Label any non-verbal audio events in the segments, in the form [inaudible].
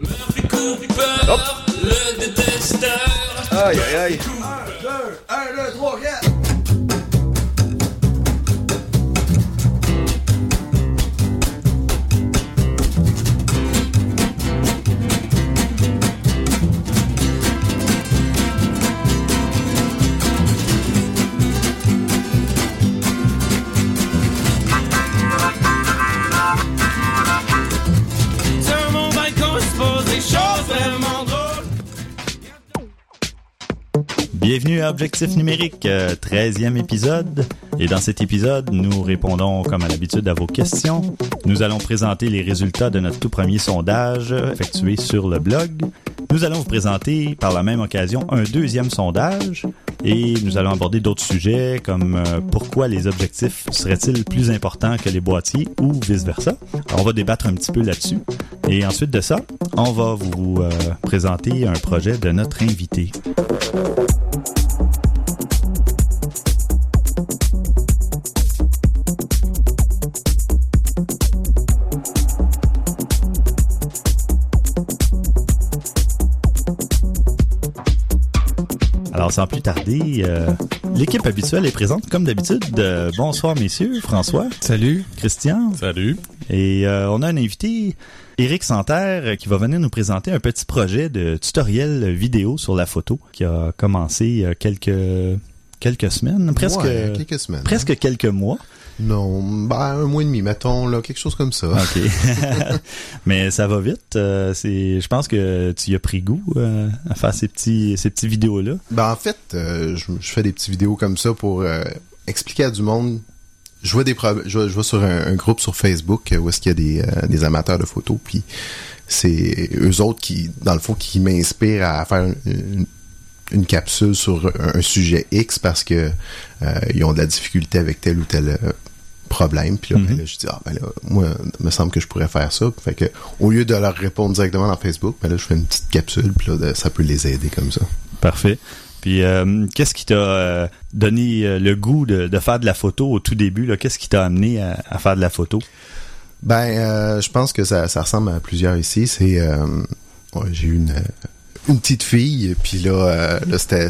Murphy Cooper, le détesteur. Aïe, aïe, aïe. 1, 2, 3, 4. Bienvenue à Objectif numérique, euh, 13e épisode. Et dans cet épisode, nous répondons comme à l'habitude à vos questions. Nous allons présenter les résultats de notre tout premier sondage effectué sur le blog. Nous allons vous présenter par la même occasion un deuxième sondage et nous allons aborder d'autres sujets comme euh, pourquoi les objectifs seraient-ils plus importants que les boîtiers ou vice-versa. On va débattre un petit peu là-dessus. Et ensuite de ça, on va vous euh, présenter un projet de notre invité. Alors, sans plus tarder, euh, l'équipe habituelle est présente comme d'habitude. Euh, bonsoir, messieurs. François, Salut. Christian. Salut. Et euh, on a un invité, Éric Santerre, qui va venir nous présenter un petit projet de tutoriel vidéo sur la photo qui a commencé quelques quelques semaines, presque Ouais, quelques semaines. presque quelques mois. Non, ben, un mois et demi, mettons, là, quelque chose comme ça. OK. [laughs] [laughs] Mais ça va vite. euh, c'est je pense que tu y as pris goût euh, à faire ces petits ces petits vidéos là. Ben, en fait, euh, je, je fais des petites vidéos comme ça pour expliquer à du monde. Je vois des je, vois- je vois sur un, un groupe sur Facebook où est-ce qu'il y a des, des amateurs de photos, puis c'est eux autres qui, dans le fond, qui m'inspirent à faire une, une- une capsule sur un, sujet X parce que euh, ils ont de la difficulté avec tel ou tel problème. Puis là, ben Mhm. là, je dis, ah, ben là, moi, il me semble que je pourrais faire ça. Fait que, au lieu de leur répondre directement dans Facebook, ben là, je fais une petite capsule, puis là, ça peut les aider comme ça. Parfait. Puis euh, qu'est-ce qui t'a euh, donné euh, le goût de, de faire de la photo au tout début là? Qu'est-ce qui t'a amené à, à faire de la photo? Ben, euh, je pense que ça, ça ressemble à plusieurs ici. C'est, euh, ouais, j'ai eu une, une petite fille, puis là, euh, là c'était,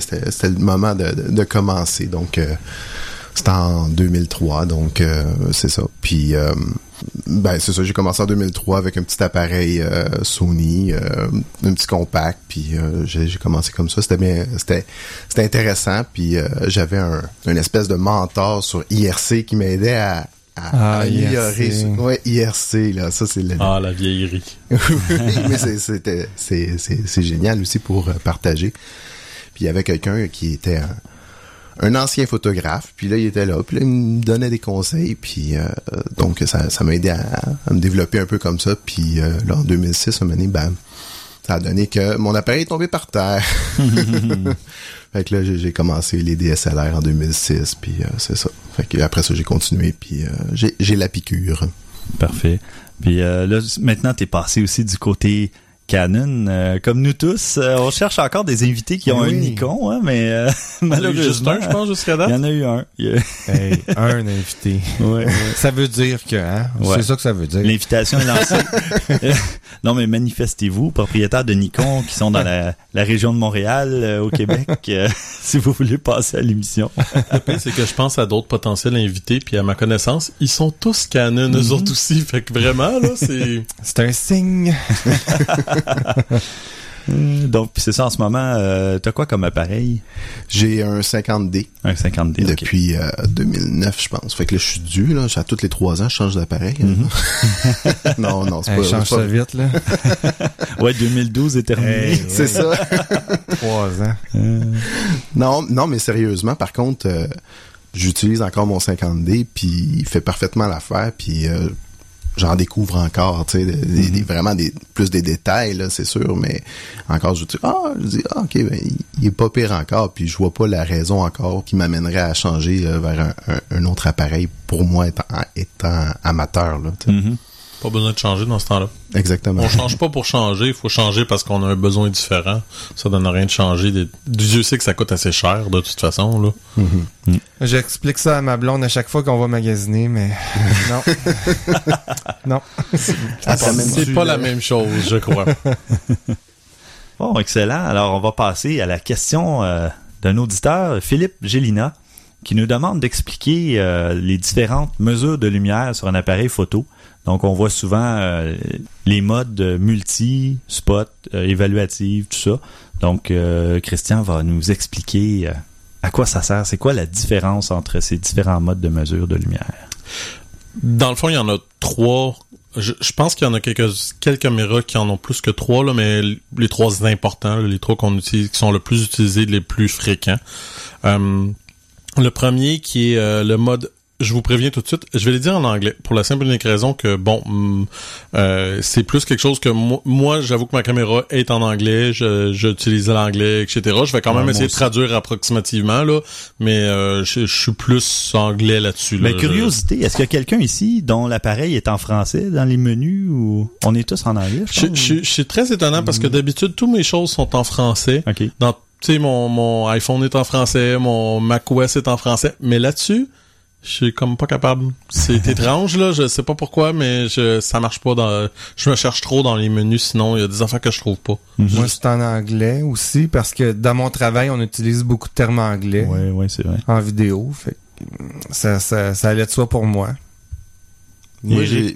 le moment de, de, de commencer. Donc, euh, c'était en 2003, donc euh, c'est ça. Puis, euh, ben c'est ça. J'ai commencé en 2003 avec un petit appareil euh, Sony, euh, un petit compact, puis euh, j'ai, j'ai commencé comme ça. C'était bien, c'était, c'était intéressant. Puis euh, j'avais un, une espèce de mentor sur IRC qui m'aidait à, à Ah, améliorer. IRC. ce- Ouais, IRC là, ça c'est le, Ah, la vieillerie. [laughs] oui, mais c'est- c'était c'est c'est c'est génial aussi pour partager. Puis il y avait quelqu'un qui était un, un ancien photographe, puis là il était là, puis là il me donnait des conseils, puis euh, donc ça ça m'a aidé à, à me développer un peu comme ça, puis euh, là en 2006 un moment donné, bam, ça a donné que mon appareil est tombé par terre. [laughs] fait que là j'ai commencé les DSLR en 2006, puis euh, c'est ça. Fait que après ça j'ai continué, puis euh, j'ai j'ai la piqûre. Parfait. Puis euh, là, maintenant, t'es passé aussi du côté Canon. Euh, comme nous tous, euh, on cherche encore des invités qui ont un. Nikon, hein, mais euh, [laughs] malheureusement, Juste un, je pense, jusqu'à il y en a eu un. Il y a- Hey, un invité. [laughs] ouais. Ça veut dire que, hein? Ouais. C'est ça que ça veut dire. L'invitation est lancée. [laughs] Non, mais manifestez-vous, propriétaires de Nikon qui sont dans la, la région de Montréal, euh, au Québec, euh, si vous voulez passer à l'émission. Le pire, c'est que je pense à d'autres potentiels invités, puis à ma connaissance, ils sont tous canon, eux autres aussi. Fait que vraiment, là, c'est... C'est un signe. Euh, [laughs] Donc, c'est ça en ce moment. Euh, T'as quoi comme appareil? J'ai un 50D. Un 50D. ok. depuis euh, 2009, je pense. Fait que là, je suis dû, là. À tous les trois ans, je change d'appareil. hein. [laughs] non, non, c'est Hey, pas... change pas- ça vite, là. [laughs] Ouais, 2012 est terminé. Hey, C'est ça. Trois ans. Euh, non, non, mais sérieusement, par contre, euh, j'utilise encore mon 50D, puis il fait parfaitement l'affaire, puis euh, j'en découvre encore, tu sais, des- des- des- vraiment des, plus des détails, là, c'est sûr, mais encore, je dis, ah, je dis, ah, ok, ben, il, est pas pire encore, puis je vois pas la raison encore qui m'amènerait à changer euh, vers un, un- un autre appareil pour moi étant, étant amateur, là, tu sais. mhm. Pas besoin de changer dans ce temps-là. Exactement. On change pas pour changer, il faut changer parce qu'on a un besoin différent. Ça donne rien de changer. Des... Dieu sait que ça coûte assez cher de toute façon. Là. J'explique ça à ma blonde à chaque fois qu'on va magasiner, mais [laughs] non. [laughs] non. C'est pas la même chose, je crois. [laughs] Bon, excellent. Alors, on va passer à la question euh, d'un auditeur, Philippe Gélina, qui nous demande d'expliquer euh, les différentes mesures de lumière sur un appareil photo. Donc, on voit souvent euh, les modes multi, spot, euh, tout ça. Donc, euh, Christian va nous expliquer euh, à quoi ça sert. C'est quoi la différence entre ces différents modes de mesure de lumière? Dans le fond, il y en a trois. Je, pense qu'il y en a quelques, quelques caméras qui en ont plus que trois, là, mais les trois importants, les trois qu'on utilise, qui sont le plus utilisés, les plus fréquents. Le premier qui est le mode je vous préviens tout de suite, je vais le dire en anglais, pour la simple et unique raison que, bon, hum, euh, c'est plus quelque chose que mo- moi, j'avoue que ma caméra est en anglais, je- j'utilise l'anglais, etc. Je vais quand même essayer de traduire approximativement, là, mais euh, je, je suis plus anglais là-dessus. Mais là. curiosité, est-ce qu'il y a quelqu'un ici dont l'appareil est en français dans les menus ou on est tous en anglais? Je, suis très étonnant parce que d'habitude, toutes mes choses sont en français. OK. Dans, tu sais, mon, mon iPhone est en français, mon macOS est en français, mais là-dessus, je suis comme pas capable. C'est [laughs] étrange, là, je sais pas pourquoi, mais je, ça marche pas dans, je me cherche trop dans les menus, sinon il y a des affaires que je trouve pas. Moi, c'est en anglais aussi, parce que dans mon travail, on utilise beaucoup de termes anglais Ouais, ouais, c'est vrai. en vidéo. Fait que, ça, ça, ça allait de soi pour moi. Moi, j'ai-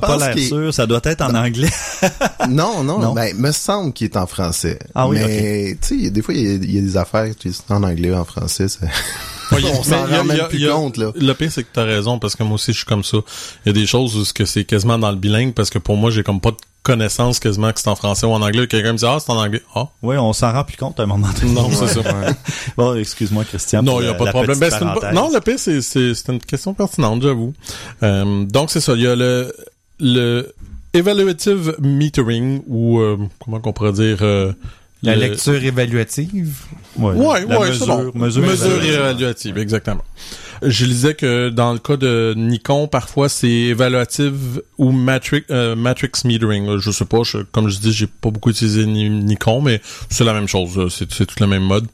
pas l'air sûr, ça doit être en anglais. [laughs] Non, non, Non. ben, me semble qu'il est en français. Ah oui, Mais, tu sais, des fois, il y, a- il y a des affaires qui sont en anglais ou en français. ça- [laughs] Ouais, il y a- On s'en rend même plus compte, là. Le pire, c'est que t'as raison, parce que moi aussi, je suis comme ça. Il y a des choses où ce que c'est quasiment dans le bilingue, parce que pour moi, j'ai comme pas de connaissance quasiment que c'est en français ou en anglais. Quelqu'un me dit, ah, c'est en anglais. Ah, oui, on s'en rend plus compte à un moment donné. non, c'est ça. [laughs] Bon, excuse-moi, Christian. Non, il n'y a pas de problème. Ben, c'est une. Non, le pire, c'est, c'est, c'est une question pertinente, j'avoue. Euh, donc, c'est ça. Il y a le, le evaluative metering, ou euh, comment qu'on pourrait dire... euh, La le- lecture évaluative. Ouais, Ouais, la ouais, mesure, mesure, Mesure évaluative. évaluative, exactement. Je lisais que dans le cas de Nikon, parfois c'est évaluative ou matrix, euh, matrix metering. Je sais pas, je- comme je dis, j'ai pas beaucoup utilisé Ni- Nikon, mais c'est la même chose. c'est tout le même mode.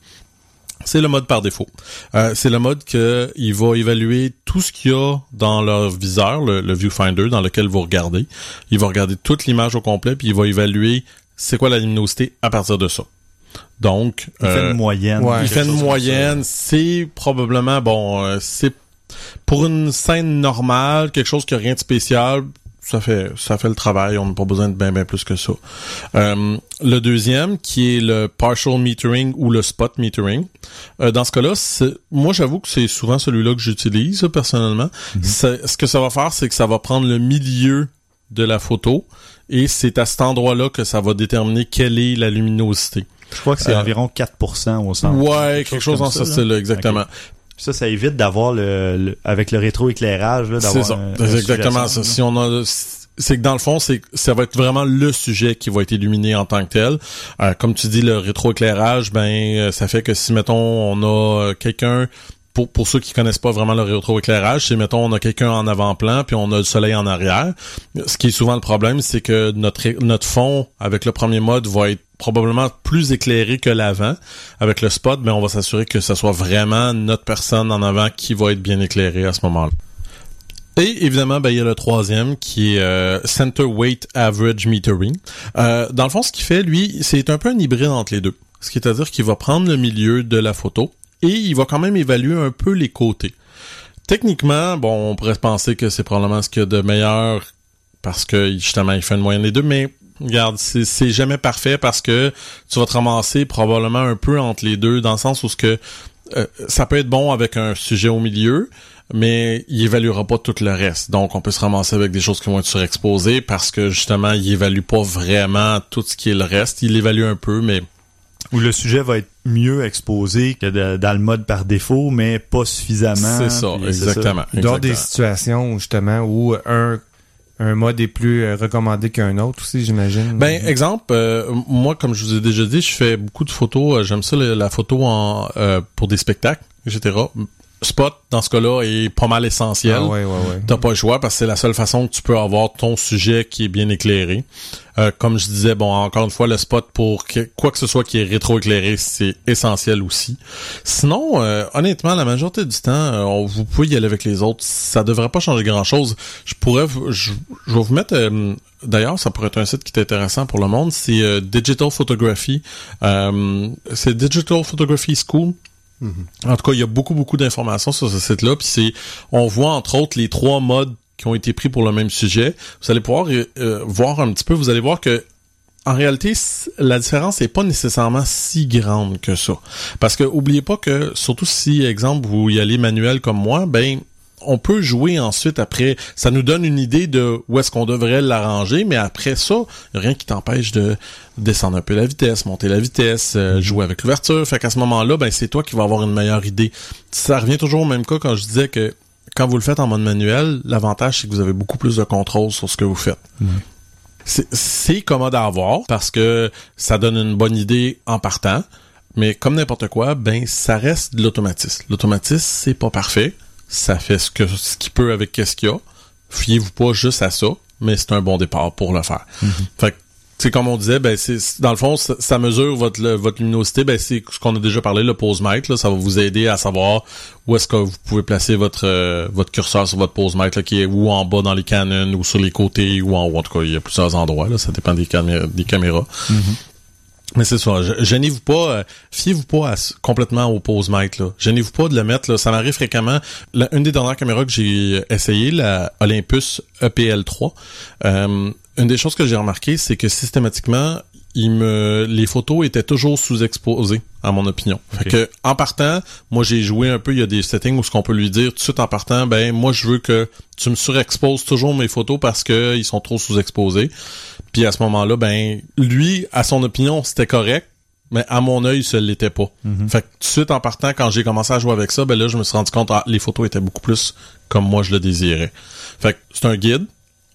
C'est le mode par défaut. Euh, c'est le mode que il va évaluer tout ce qu'il y a dans leur viseur, le, le viewfinder dans lequel vous regardez. Il va regarder toute l'image au complet, puis il va évaluer c'est quoi la luminosité à partir de ça? Donc, Il fait euh, une moyenne. ouais. il fait une moyenne. C'est probablement, bon, euh, c'est pour une scène normale, quelque chose qui a rien de spécial. Ça fait, ça fait le travail. On n'a pas besoin de bien, bien plus que ça. Euh, le deuxième, qui est le partial metering ou le spot metering. Euh, dans ce cas-là, moi, j'avoue que c'est souvent celui-là que j'utilise, personnellement. C'est- Ce que ça va faire, c'est que ça va prendre le milieu de la photo et c'est à cet endroit-là que ça va déterminer quelle est la luminosité. Je crois que c'est Euh, environ 4% au centre. Ouais, quelque chose dans ce là. style-là, exactement. Ça, ça évite d'avoir le, le- avec le rétroéclairage, là, C'est d'avoir ça. un- exactement ça. Si on a, c'est que dans le fond, c'est ça va être vraiment le sujet qui va être illuminé en tant que tel. Euh, comme tu dis, le rétroéclairage, ben, euh, ça fait que si mettons on a euh, quelqu'un pour, pour ceux qui connaissent pas vraiment le rétroéclairage, c'est mettons on a quelqu'un en avant-plan puis on a le soleil en arrière. Ce qui est souvent le problème, c'est que notre notre fond avec le premier mode va être probablement plus éclairé que l'avant. Avec le spot, mais on va s'assurer que ce soit vraiment notre personne en avant qui va être bien éclairée à ce moment-là. Et évidemment, ben, il y a le troisième qui est euh, Center Weight Average Metering. Euh, dans le fond, ce qu'il fait, lui, c'est un peu un hybride entre les deux. Ce qui est à dire qu'il va prendre le milieu de la photo et il va quand même évaluer un peu les côtés. Techniquement, bon, on pourrait penser que c'est probablement ce qu'il y a de meilleur parce que justement, il fait une moyenne des deux, mais regarde, c'est jamais parfait parce que tu vas te ramasser probablement un peu entre les deux dans le sens où ce que euh, ça peut être bon avec un sujet au milieu, mais il évaluera pas tout le reste. Donc, on peut se ramasser avec des choses qui vont être surexposées parce que justement, il évalue pas vraiment tout ce qui est le reste. Il évalue un peu, mais Où le sujet va être mieux exposé que de- dans le mode par défaut, mais pas suffisamment. c'est ça, exactement. Il doit y avoir des situations, justement, où un, un mode est plus euh, recommandé qu'un autre aussi, j'imagine. Ben, exemple, euh, moi, comme je vous ai déjà dit, je fais beaucoup de photos. euh, J'aime ça, la, la photo en euh, pour des spectacles, etc. spot, dans ce cas-là, est pas mal essentiel. Ah ouais, ouais, ouais. T'as pas le choix parce que c'est la seule façon que tu peux avoir ton sujet qui est bien éclairé. Euh, comme je disais, bon, encore une fois, le spot pour que- quoi que ce soit qui est rétro-éclairé, c'est essentiel aussi. Sinon, euh, honnêtement, la majorité du temps, euh, on- vous pouvez y aller avec les autres. Ça devrait pas changer grand-chose. Je pourrais, vous- je, je vais vous mettre... D'ailleurs, ça pourrait être un site qui est intéressant pour le monde. C'est euh, Digital Photography. Euh, c'est Digital Photography School. En tout cas, il y a beaucoup, beaucoup d'informations sur ce site-là. Puis c'est, on voit entre autres les trois modes qui ont été pris pour le même sujet. Vous allez pouvoir euh, euh, voir un petit peu. Vous allez voir que en réalité, la différence n'est pas nécessairement si grande que ça. Parce que oubliez pas que, surtout si, exemple, vous y allez manuel comme moi, ben on peut jouer ensuite après. Ça nous donne une idée de où est-ce qu'on devrait l'arranger, mais après ça, rien qui t'empêche de descendre un peu la vitesse, monter la vitesse, euh, jouer avec l'ouverture. Fait qu'à ce moment-là, ben c'est toi qui vas avoir une meilleure idée. Ça revient toujours au même cas quand je disais que quand vous le faites en mode manuel, l'avantage c'est que vous avez beaucoup plus de contrôle sur ce que vous faites. C'est- C'est commode à avoir parce que ça donne une bonne idée en partant. Mais comme n'importe quoi, ben ça reste de l'automatisme. L'automatisme, c'est pas parfait. Ça fait ce que ce qu'il peut avec qu'est-ce qu'il y a. Fiez-vous pas juste à ça, mais c'est un bon départ pour le faire. Fait que c'est comme on disait, ben c'est dans le fond, ça, ça mesure votre le- votre luminosité. Ben c'est ce qu'on a déjà parlé, le pose mic. Là, ça va vous aider à savoir où est-ce que vous pouvez placer votre euh, votre curseur sur votre pose mic, là, qui est ou en bas dans les canons, ou sur les côtés, ou en haut. En tout cas, il y a plusieurs endroits. Là, ça dépend des, camé- des caméras. Mais c'est ça. Gênez-vous pas, euh, fiez-vous pas à complètement au pose mic là. Gênez-vous pas de le mettre là. Ça m'arrive fréquemment. Une des dernières caméras que j'ai essayé, la Olympus E EPL3. euh, une des choses que j'ai remarqué, c'est que systématiquement, il me, les photos étaient toujours sous-exposées, à mon opinion. Fait que, en partant, moi, j'ai joué un peu, il y a des settings où ce qu'on peut lui dire tout de suite en partant, ben, moi, je veux que tu me surexposes toujours mes photos parce que ils sont trop sous-exposés. Puis à ce moment-là, ben, lui, à son opinion, c'était correct. Mais à mon œil, ce l'était pas. Fait que tout de suite en partant, quand j'ai commencé à jouer avec ça, ben là, je me suis rendu compte, ah, les photos étaient beaucoup plus comme moi je le désirais. Fait que c'est un guide,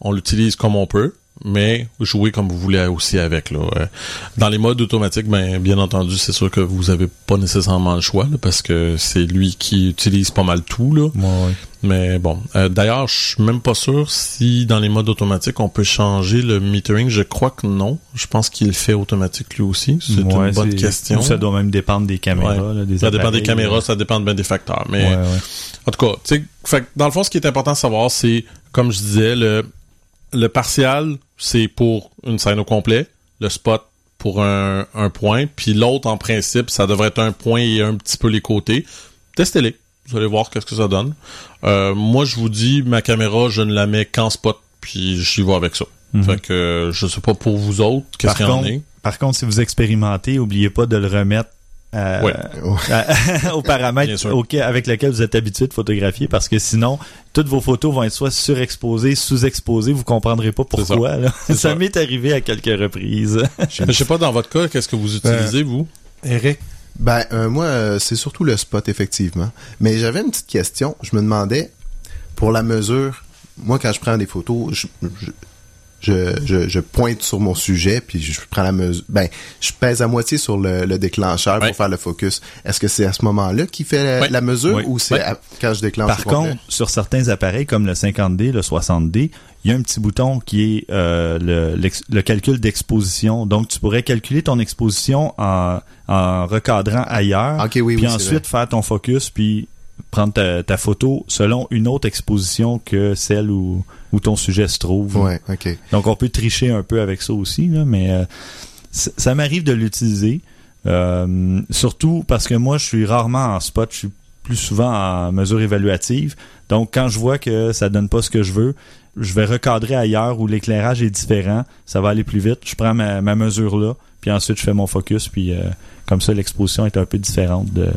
on l'utilise comme on peut, mais jouez comme vous voulez aussi avec. Là. Euh, Dans les modes automatiques, ben bien entendu, c'est sûr que vous avez pas nécessairement le choix, là, parce que c'est lui qui utilise pas mal tout. Là. Mais bon, Euh, d'ailleurs, je suis même pas sûr si dans les modes automatiques on peut changer le metering. Je crois que non. Je pense qu'il fait automatique lui aussi. C'est Ouais, une bonne question. Ça doit même dépendre des caméras. Là, des ça dépend des caméras, ça dépend de bien des facteurs. Mais en tout cas, tu sais, fait dans le fond, ce qui est important de savoir, c'est, comme je disais, le, le partial, c'est pour une scène au complet, le spot pour un, un point, puis l'autre, en principe, ça devrait être un point et un petit peu les côtés. Testez-les. Vous allez voir qu'est-ce que ça donne. Euh, moi, je vous dis, ma caméra, je ne la mets qu'en spot, puis j'y vais avec ça. Fait que je sais pas pour vous autres, qu'est-ce qu'il y en est. par contre, si vous expérimentez, oubliez pas de le remettre Ouais. à- aux paramètres auquel- avec lesquels vous êtes habitué de photographier parce que sinon, toutes vos photos vont être soit surexposées, sous-exposées, vous comprendrez pas pourquoi. là. Ça ça. m'est arrivé à quelques reprises. Je sais pas, dans votre cas, qu'est-ce que vous utilisez, vous? Eric, Ben, euh, moi, euh, c'est surtout le spot, effectivement. Mais j'avais une petite question. Je me demandais, pour la mesure, moi, quand je prends des photos, je, je, je, je- je pointe sur mon sujet, puis je prends la mesure. Ben, je pèse à moitié sur le, le déclencheur Ouais. pour faire le focus. Est-ce que c'est à ce moment-là qu'il fait la, Ouais. la mesure Ouais. ou c'est quand je déclenche Par contre, sur certains appareils comme le 50D, le 60D, il y a un petit bouton qui est euh, le, calcul d'exposition. Donc, tu pourrais calculer ton exposition en, en recadrant ailleurs, oui, puis ensuite faire ton focus, puis prendre ta, ta photo selon une autre exposition que celle où, où ton sujet se trouve. Ouais. Donc, on peut tricher un peu avec ça aussi, là, mais euh, ça m'arrive de l'utiliser. Euh, surtout parce que moi, je suis rarement en spot, je suis plus souvent en mesure évaluative. Donc, quand je vois que ça donne pas ce que je veux, je vais recadrer ailleurs où l'éclairage est différent. Ça va aller plus vite. Je prends ma, ma mesure là, puis ensuite je fais mon focus, puis euh, comme ça, l'exposition est un peu différente de.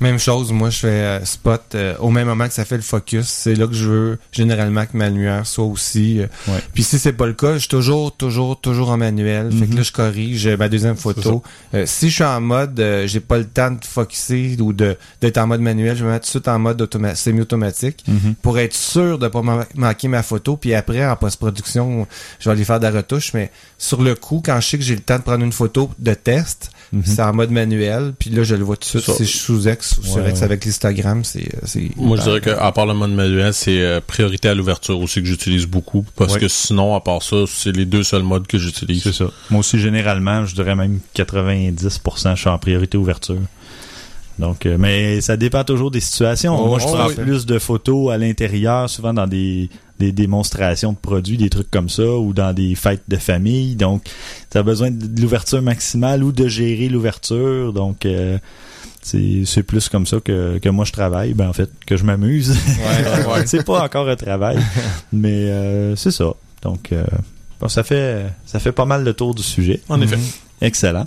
Même chose, moi je fais euh, spot euh, au même moment que ça fait le focus. C'est là que je veux généralement que ma lumière soit aussi. euh, Ouais. Puis si c'est pas le cas, je suis toujours, toujours, toujours en manuel. Fait que Mhm. là je corrige euh, ma deuxième photo. Euh, si je suis en mode, euh, j'ai pas le temps de focuser ou de d'être en mode manuel, je vais me mettre tout de suite en mode automa- semi-automatique pour être sûr de pas man- manquer ma photo. Puis après en post-production, je vais aller faire de la retouche. Mais sur le coup, quand je sais que j'ai le temps de prendre une photo de test, Mhm. c'est en mode manuel. Puis là je le vois tout de suite si je sous-ex c'est Ouais, vrai que c'est avec l'Instagram, c'est... euh, Moi, je dirais qu'à part le mode manuel, c'est euh, priorité à l'ouverture aussi que j'utilise beaucoup. Parce Ouais. que sinon, à part ça, c'est les deux seuls modes que j'utilise. C'est ça. Moi aussi, généralement, je dirais même 90%, je suis en priorité ouverture. Donc, euh, mais ça dépend toujours des situations. Oh, Moi, je oh, prends oui. plus de photos à l'intérieur, souvent dans des, des démonstrations de produits, des trucs comme ça, ou dans des fêtes de famille. Donc, tu as besoin de l'ouverture maximale ou de gérer l'ouverture. Donc, euh, c'est plus comme ça que, que moi je travaille. Ben, en fait, que je m'amuse. Ouais, ouais, ouais. [laughs] c'est pas encore un travail, mais euh, c'est ça. Donc, euh, bon, ça fait ça fait pas mal le tour du sujet. En effet. Excellent.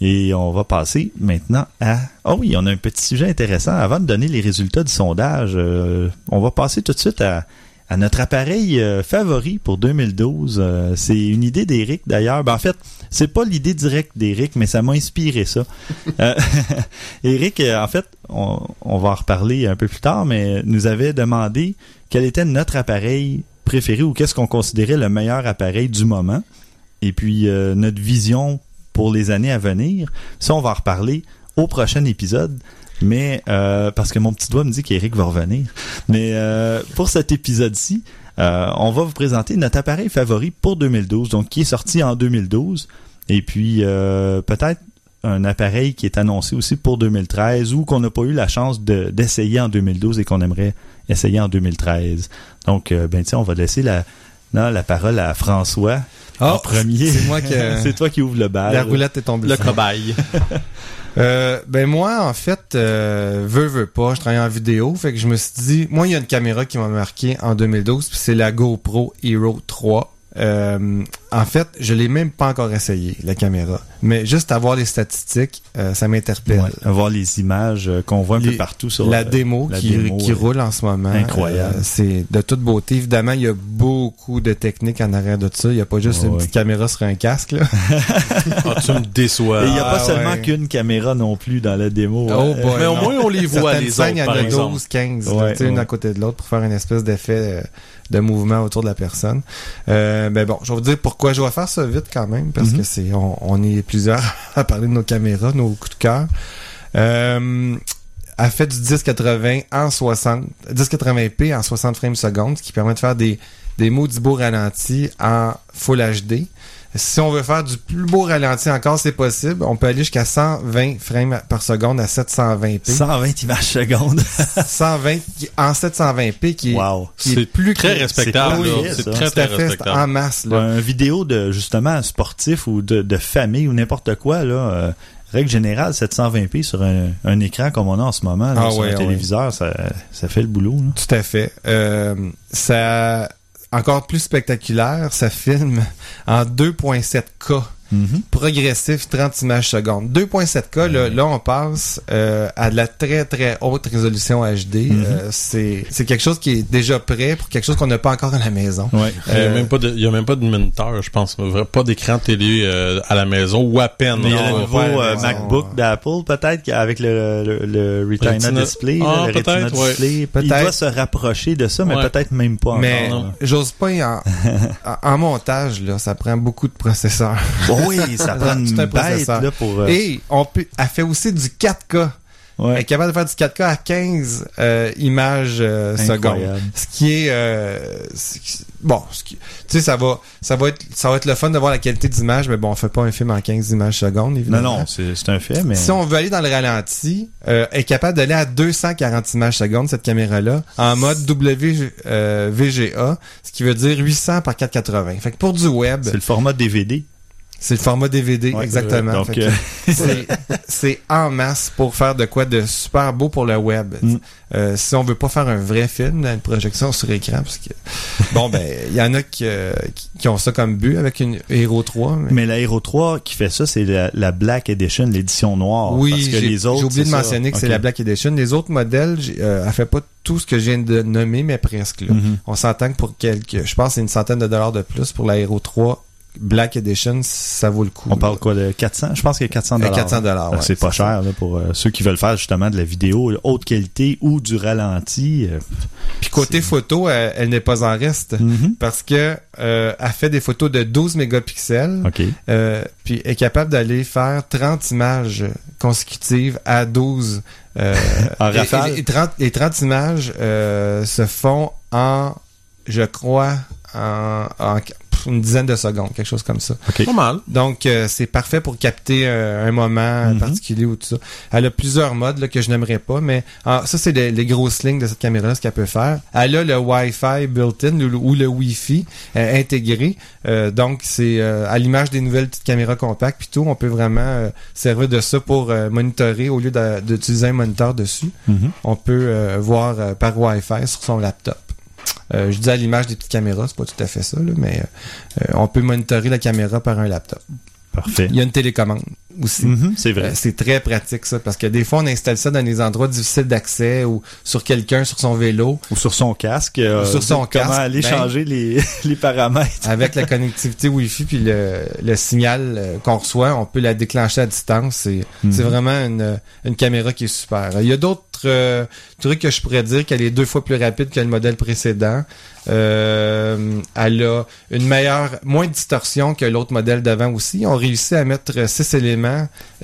Et on va passer maintenant à... Oh oui, on a un petit sujet intéressant. Avant de donner les résultats du sondage, euh, on va passer tout de suite à, à notre appareil euh, favori pour 2012. Euh, c'est une idée d'Éric d'ailleurs. Ben, en fait, c'est pas l'idée directe d'Éric, mais ça m'a inspiré ça. [laughs] Euh, [laughs] Éric, euh, en fait, on, on va en reparler un peu plus tard, mais nous avait demandé quel était notre appareil préféré ou qu'est-ce qu'on considérait le meilleur appareil du moment. Et puis notre vision pour les années à venir. Ça, on va en reparler au prochain épisode. Mais euh, parce que mon petit doigt me dit qu'Éric va revenir. Mais euh, pour cet épisode-ci, euh, on va vous présenter notre appareil favori pour 2012, donc qui est sorti en 2012. Et puis peut-être un appareil qui est annoncé aussi pour 2013 ou qu'on n'a pas eu la chance de- d'essayer en 2012 et qu'on aimerait essayer en 2013. Donc, ben tiens, on va laisser la, la parole à François en Oh, premier. c'est moi qui- [laughs] c'est toi qui ouvre le bal. La roulette est tombée. Le cobaye. [laughs] Euh, ben moi, en fait, euh, veux, veux pas, je travaille en vidéo, fait que je me suis dit, moi, il y a une caméra qui m'a marqué en 2012, puis c'est la GoPro Hero 3. Euh, en fait, je l'ai même pas encore essayé, la caméra. Mais juste avoir les statistiques, euh, ça m'interpelle. Ouais, avoir les images euh, qu'on voit un peu partout sur la euh, démo la qui, démo, qui roule en ce moment. incroyable. euh, c'est de toute beauté. Évidemment, il y a beaucoup de techniques en arrière de ça. Il n'y a pas juste Ouais, une petite caméra sur un casque. Là. [laughs] Ah, tu me déçois. Et il n'y a Ah, pas seulement ouais. qu'une caméra non plus dans la démo. Oh hein. boy. Mais au moins, on les voit, les scènes, il y autres, en par a exemple. 12, 15, là, Ouais, tu sais, une à côté de l'autre pour faire une espèce d'effet euh, de mouvement autour de la personne. Euh, ben bon, je vais vous dire pourquoi je vais faire ça vite quand même, parce Mhm. que c'est on, on est plusieurs [laughs] à parler de nos caméras, nos coups de cœur. Euh, elle fait du 1080 en 60, 1080p en 60 frames secondes, ce qui permet de faire des, des maudits beaux ralentis en Full HD. Si on veut faire du plus beau ralenti encore, c'est possible. On peut aller jusqu'à 120 frames par seconde à 720p. 120 images secondes. [laughs] 120 qui- en 720p qui est, wow. qui est C'est plus très que- respectable. c'est très, très respectable. en masse. Là. Un vidéo de justement sportif ou de, de famille ou n'importe quoi là. euh, règle générale, 720p sur un, un écran comme on a en ce moment là, Ah sur ouais, un ah téléviseur, ça, ça fait le boulot. là. Tout à fait. Euh, ça encore plus spectaculaire, ça filme en 2.7K. Mhm. Progressif, 30 images secondes. 2.7K, là, là, on passe euh, à de la très très haute résolution HD. Mhm. Euh, c'est c'est quelque chose qui est déjà prêt pour quelque chose qu'on n'a pas encore à la maison. Ouais. Il n'y a, même pas de- il y a même pas de moniteur, je pense. Pas d'écran télé euh, à la maison ou à peine. Mais il y a le nouveau euh, MacBook d'Apple, peut-être, avec le, le, le Retina, Retina. Display, là, Ah, le Retina ouais. Display. Il doit se rapprocher de ça, mais Ouais. peut-être même pas Mais j'ose pas y en, en, en montage, là, ça prend beaucoup de processeurs. [laughs] Oui, ça [laughs] prend une bête là, pour... euh, Et on peut, elle fait aussi du 4K. Elle est capable de faire du 4K à 15 euh, images euh, secondes. Ce qui est euh, bon, ce qui- tu sais ça va ça va être ça va être le fun de voir la qualité d'image mais bon, on fait pas un film en 15 images secondes Non, évidemment. non, c'est c'est un fait, mais... Si on veut aller dans le ralenti, elle est capable d'aller à 240 images secondes cette caméra là en mode W euh, VGA, ce qui veut dire 800 par 480. Fait que pour du web, C'est le format DVD. C'est le format DVD Ouais, exactement. Que- euh, [laughs] c'est en masse pour faire de quoi de super beau pour le web. Mm. Euh, si on veut pas faire un vrai film, une projection sur écran, parce que bon ben il y en a qui, euh, qui, ont ça comme but avec une Hero 3. Mais, mais la Hero 3 qui fait ça, c'est la, la Black Edition, l'édition noire. oui, parce que j'ai les autres, j'ai oublié de ça. mentionner que c'est la Black Edition. Les autres modèles, euh, elle fait pas tout ce que je viens de nommer, mais presque. là. Mhm. On s'entend que pour quelques, je pense, c'est une centaine de dollars de plus pour la Hero 3 Black Edition, ça vaut le coup. On parle quoi de 400 Je pense qu'il y a 400 Euh, 400 dollars, ouais, c'est pas cher là, pour euh, ceux qui veulent faire justement de la vidéo haute qualité ou du ralenti. euh, Puis côté photo, elle, elle n'est pas en reste. Mhm. Parce que euh, elle fait des photos de 12 mégapixels. OK. Euh, puis est capable d'aller faire 30 images consécutives à 12. Euh, [laughs] En et- rafale? et- et 30, les 30 images se font en, je crois, en, une dizaine de secondes, quelque chose comme ça. Pas mal. Donc, euh, c'est parfait pour capter euh, un moment Mhm. particulier ou tout ça. Elle a plusieurs modes là, que je n'aimerais pas, mais ah, ça, c'est les, les grosses lignes de cette caméra-là, ce qu'elle peut faire. Elle a le Wi-Fi built-in ou, le- ou le Wi-Fi euh, intégré. Euh, donc, c'est euh, à l'image des nouvelles petites caméras compactes, puis tout, on peut vraiment euh, servir de ça pour euh, monitorer au lieu de- d'utiliser un moniteur dessus. Mhm. On peut euh, voir euh, par Wi-Fi sur son laptop. Euh, je dis à l'image des petites caméras, c'est pas tout à fait ça, là, mais euh, on peut monitorer la caméra par un laptop. Parfait. Il y a une télécommande aussi. Mhm, c'est Euh, vrai. c'est très pratique ça parce que des fois on installe ça dans des endroits difficiles d'accès ou sur quelqu'un sur son vélo Ou sur son casque. euh, Ou sur son comment casque, aller ben- changer les, [laughs] les paramètres. avec la connectivité Wi-Fi puis le, le signal euh, qu'on reçoit, on peut la déclencher à distance. C'est Mhm. c'est vraiment une, une caméra qui est super. Il y a d'autres euh, trucs que je pourrais dire qu'elle est deux fois plus rapide que le modèle précédent. Euh, elle a une meilleure, moins de distorsion que l'autre modèle d'avant aussi. On réussit à mettre six éléments.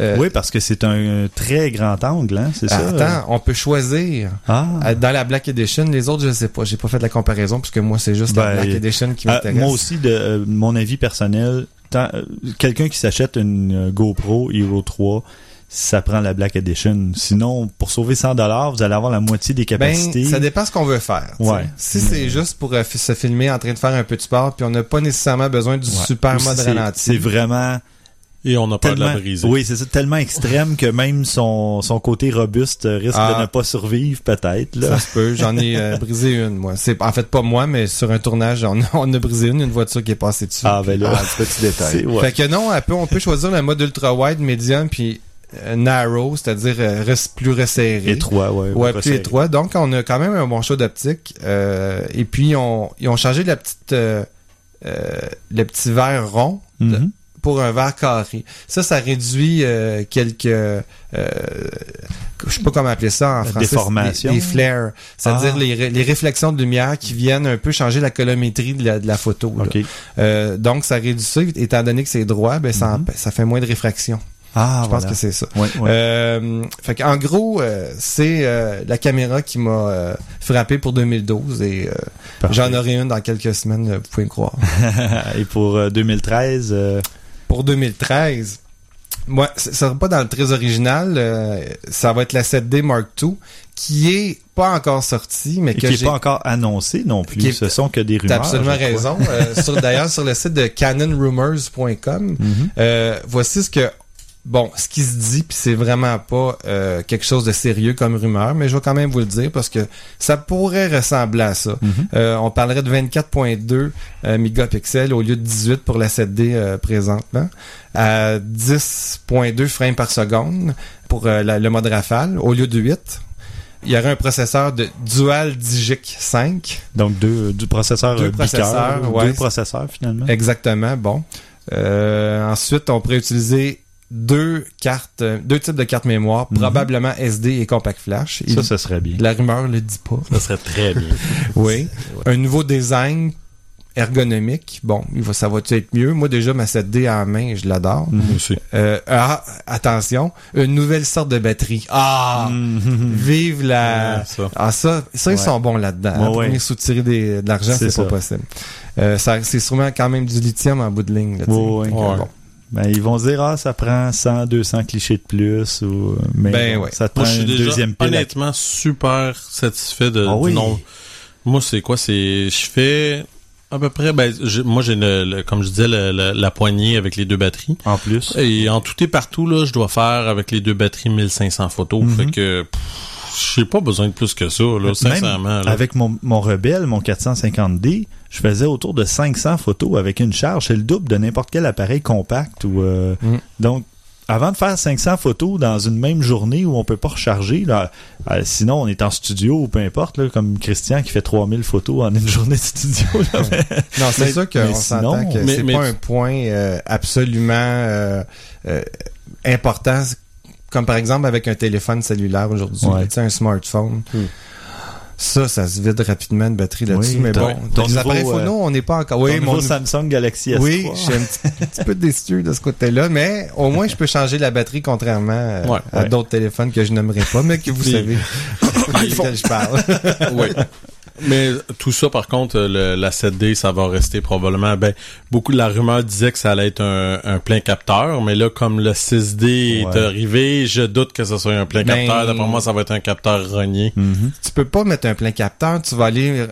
Euh, Oui, parce que c'est un très grand angle, hein, c'est ça? Attends, on peut choisir. Ah. Euh, Dans la Black Edition, les autres, je sais pas. J'ai pas fait de la comparaison parce que moi, c'est juste Ben, la Black Edition qui Ah, m'intéresse. moi aussi, de euh, mon avis personnel, quelqu'un qui s'achète une GoPro Hero 3, ça prend la Black Edition. Sinon, pour sauver 100 dollars, vous allez avoir la moitié des Ben, capacités. ça dépend ce qu'on veut faire. Ouais. Si c'est juste pour euh, se filmer en train de faire un peu de sport, puis on n'a pas nécessairement besoin du Ouais. super Ou mode c'est- ralenti. C'est vraiment Et on a peur de la briser. oui, c'est ça, tellement extrême que même son, son côté robuste risque Ah. de ne pas survivre, peut-être, là. Ça se peut. J'en ai euh, brisé une, moi. C'est en fait pas moi, mais sur un tournage, on, [laughs] on a brisé une, une voiture qui est passée dessus. Ah, ben là. Ah, petit détail. ouais. Fait que non, on peut, on peut choisir le mode ultra wide, médium, puis euh, narrow, c'est-à-dire euh, plus resserré. Étroit, ouais. Ouais, plus étroit. Donc, on a quand même un bon choix d'optique. Euh, et puis, on, ils ont changé la petite, euh, euh, le petit verre rond de- Mhm. Pour un verre carré. Ça, ça réduit euh, quelques, euh, je sais pas comment appeler ça en français. déformation. Des, des flares. C'est-à-dire Ah. les, les réflexions de lumière qui viennent un peu changer la colorimétrie de la, de la photo. Euh, donc, ça réduit ça. Étant donné que c'est droit, ben, ça, Mhm. empê- ça fait moins de réfraction. Ah, je pense que c'est ça. Ouais, ouais. Euh, fait qu'en gros, euh, c'est euh, la caméra qui m'a euh, frappé pour 2012 et euh, j'en aurai une dans quelques semaines, vous pouvez me croire. [laughs] Et pour euh, 2013, euh, pour 2013, moi, ça sera pas dans le très original, euh, ça va être la 7D Mark II qui est pas encore sortie, mais et qui n'est pas encore annoncé non plus. Est- Ce sont que des T'as rumeurs. absolument je crois. raison. Euh, D'ailleurs, sur le site de canonrumors.com, [laughs] Mhm. euh, voici ce que bon, ce qui se dit, puis c'est vraiment pas euh, quelque chose de sérieux comme rumeur, mais je vais quand même vous le dire parce que ça pourrait ressembler à ça. Mhm. Euh, on parlerait de 24.2 euh, mégapixels au lieu de 18 pour la 7D euh, présentement, à 10.2 frames par seconde pour euh, la- le mode rafale au lieu de 8. Il y aurait un processeur de Dual Digic 5. Donc deux, deux processeurs Deux processeurs, deux ouais. processeurs finalement. Exactement, bon. Euh, ensuite, on pourrait utiliser deux cartes, euh, deux types de cartes mémoire, Mhm. probablement SD et Compact Flash. Ça, ça serait bien. La rumeur le dit pas. Ça serait très bien. [laughs] Oui. Un nouveau design ergonomique. Bon, il va, ça va être mieux. Moi, déjà, ma 7D en main, je l'adore. Moi aussi. Euh, ah, attention, une nouvelle sorte de batterie. Ah! Mhm. Vive la... Ouais, ça. Ah, ça, ça ils sont bons là-dedans. Ouais, hein, pour venir soutirer des- de l'argent, C'est pas possible. Euh, ça, c'est sûrement quand même du lithium en bout de ligne. Là, bon. Ben, ils vont se dire, ah, ça prend 100, 200 clichés de plus, ou, mais Ben bon, ouais. ça te Moi, prend je suis une déjà deuxième pile. à- honnêtement super satisfait de, Ah du oui. nombre. Moi, c'est quoi? C'est, je fais à peu près, ben, moi, j'ai le, le- comme je disais, le- le- la poignée avec les deux batteries. En plus. Et en tout et partout, là, je dois faire avec les deux batteries 1500 photos. Mhm. Fait que, j'ai pas besoin de plus que ça, là, Même sincèrement. là. Avec mon, mon Rebelle, mon 450D, je faisais autour de 500 photos avec une charge. C'est le double de n'importe quel appareil compact. ou euh, Mm. Donc, avant de faire 500 photos dans une même journée où on peut pas recharger, là, euh, sinon on est en studio ou peu importe, là, comme Christian qui fait 3000 photos en une [laughs] journée de studio. Là, mais- Non, c'est sûr qu'on s'entend que c'est pas tu- un point euh, absolument euh, important, comme par exemple avec un téléphone cellulaire aujourd'hui, Ouais. un smartphone. Hmm. Ça, ça se vide rapidement de batterie là-dessus, Oui, mais ton- bon, ton les appareils photo, euh, on n'est pas encore. Oui, mon Samsung Galaxy S3. oui, je suis un petit, peu déçu de ce côté-là, mais au moins je peux changer la batterie contrairement euh, Ouais, à ouais. d'autres téléphones que je n'aimerais pas, mais que vous savez [laughs] iPhone. desquels je parle. [laughs] oui. Mais tout ça, par contre, euh, le- la 7D, ça va rester probablement. Ben, beaucoup de la rumeur disait que ça allait être un, un plein capteur, mais là, comme le 6D Ouais. est arrivé, je doute que ce soit un plein Ben- capteur. D'après moi, ça va être un capteur rogné. Mhm. tu peux pas mettre un plein capteur, tu vas aller, euh,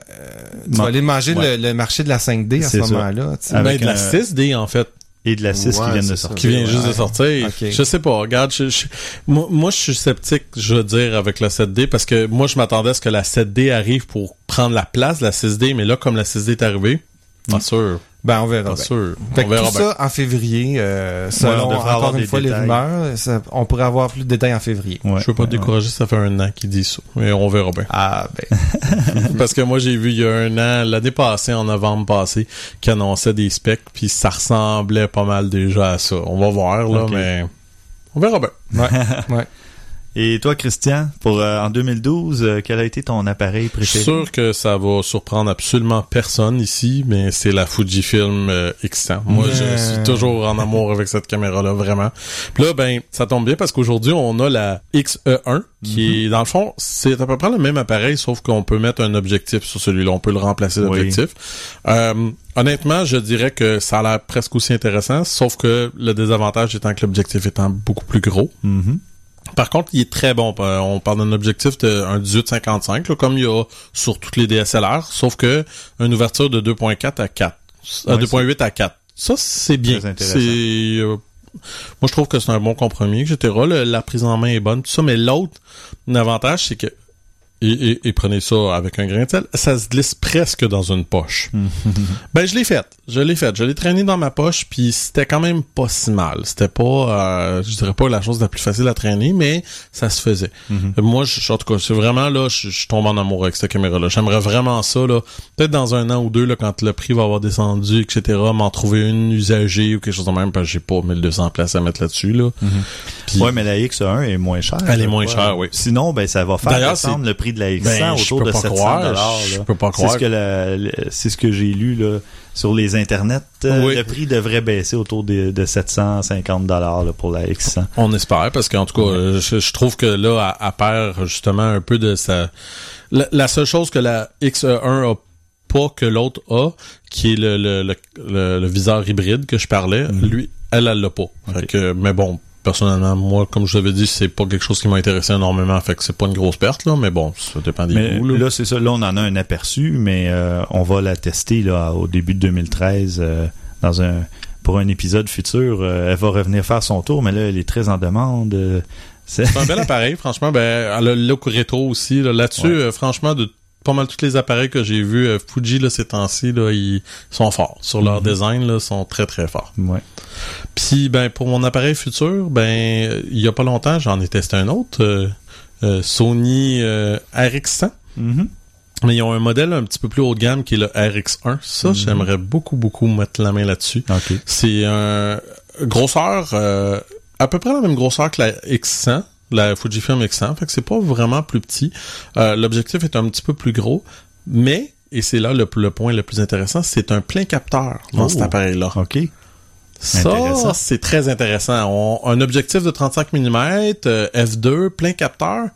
tu vas aller manger ouais. le, le marché de la 5D à ce moment-là. tu sais. Avec Ben, de la un- 6D, en fait. Et de la 6 qui viennent de sortir. qui vient juste de sortir. Je sais pas, regarde, je, je- moi, moi, je suis sceptique, je veux dire, avec la 7D, parce que moi, je m'attendais à ce que la 7D arrive pour prendre la place de la 6D, mais là, comme la 6D est arrivée, pas sûr, Ben, on verra pas bien. sûr. Fait On que verra tout bien. ça en février, euh, selon on encore avoir une des fois les rumeurs, ça- on pourrait avoir plus de détails en février. Ouais, Je veux pas te décourager, ça fait un an qu'ils disent ça. Mais on verra bien. Ah ben, [laughs] Parce que moi, j'ai vu il y a un an, l'année passée, en novembre passé, qui annonçait des specs, puis ça ressemblait pas mal déjà à ça. On va voir, là, mais on verra bien. ouais, ouais. Et toi, Christian, pour euh, en 2012, euh, quel a été ton appareil Je suis préféré? sûr que ça va surprendre absolument personne ici, mais c'est la Fujifilm euh, X100. Moi, je suis toujours en amour avec cette caméra-là, vraiment. Puis là, ben, ça tombe bien parce qu'aujourd'hui, on a la XE1, qui est, dans le fond, c'est à peu près le même appareil, sauf qu'on peut mettre un objectif sur celui-là. On peut le remplacer Oui. l'objectif. Euh, honnêtement, je dirais que ça a l'air presque aussi intéressant, sauf que le désavantage étant que l'objectif étant beaucoup plus gros. Mhm. Par contre, il est très bon. Euh, On parle d'un objectif de un 18-55, là, comme il y a sur toutes les DSLR, sauf que une ouverture de 2.4 à 4. À Ouais, 2.8 à 4. Ça, c'est bien. C'est euh, moi je trouve que c'est un bon compromis, etc. Le- la prise en main est bonne, tout ça, mais l'autre avantage, c'est que et, et- et prenez ça avec un grain de sel, ça se glisse presque dans une poche. [laughs] Ben je l'ai fait, je l'ai fait, je l'ai traîné dans ma poche, puis c'était quand même pas si mal. C'était pas, euh, je dirais pas la chose la plus facile à traîner, mais ça se faisait. Mhm. Moi, je, en tout cas, c'est vraiment là, je, je tombe en amour avec cette caméra-là. J'aimerais vraiment ça là, peut-être dans un an ou deux là, quand le prix va avoir descendu, etc. M'en trouver une usagée ou quelque chose de même, parce que j'ai pas 1200 places à mettre là-dessus là. Puis- Ouais, mais la X1 est moins chère. Elle est moins chère, oui. Sinon, ben, ça va faire descendre le prix de la X100 Ben, autour de pas 700 croire, dollars. je peux pas C'est croire. ce que la- c'est ce que j'ai lu, là, sur les internets. Euh, Oui. Le prix devrait baisser autour de, de 750 dollars, pour la X100. On espère, parce qu'en tout cas, euh, je, je trouve que là, elle, elle perd justement un peu de sa... La, la seule chose que la XE1 a pas que l'autre a, qui est le, le, le, le- viseur hybride que je parlais, lui, elle, elle l'a pas. Fait que, mais bon, personnellement, moi, comme je l'avais dit, c'est pas quelque chose qui m'a intéressé énormément, fait que c'est pas une grosse perte, là, mais bon, ça dépend des Mais goûts, là. là, c'est ça. Là, on en a un aperçu, mais euh, on va la tester là, au début de 2013 euh, dans un pour un épisode futur. Euh, elle va revenir faire son tour, mais là, elle est très en demande. Euh, c'est- un bel appareil, franchement. Ben, elle a le look rétro aussi. là. Là-dessus, Ouais. euh, franchement, de pas mal tous les appareils que j'ai vus, euh, Fuji, là, ces temps-ci, là, ils sont forts. Sur leur Mhm. design, là, sont très, très forts. ouais. Puis, ben, pour mon appareil futur, ben, il y a pas longtemps, j'en ai testé un autre, euh, euh, Sony euh, RX100. Mhm. Mais ils ont un modèle un petit peu plus haut de gamme qui est le RX1. Ça, Mhm. j'aimerais beaucoup, beaucoup mettre la main là-dessus. C'est un grosseur à peu près la même grosseur que la X100, la Fujifilm X100, fait que c'est pas vraiment plus petit. Euh, L'objectif est un petit peu plus gros, mais et c'est là le, le point le plus intéressant, c'est un plein capteur dans Oh. cet appareil-là. OK. Ça, c'est très intéressant. On- un objectif de 35 mm, euh, f2, plein capteur.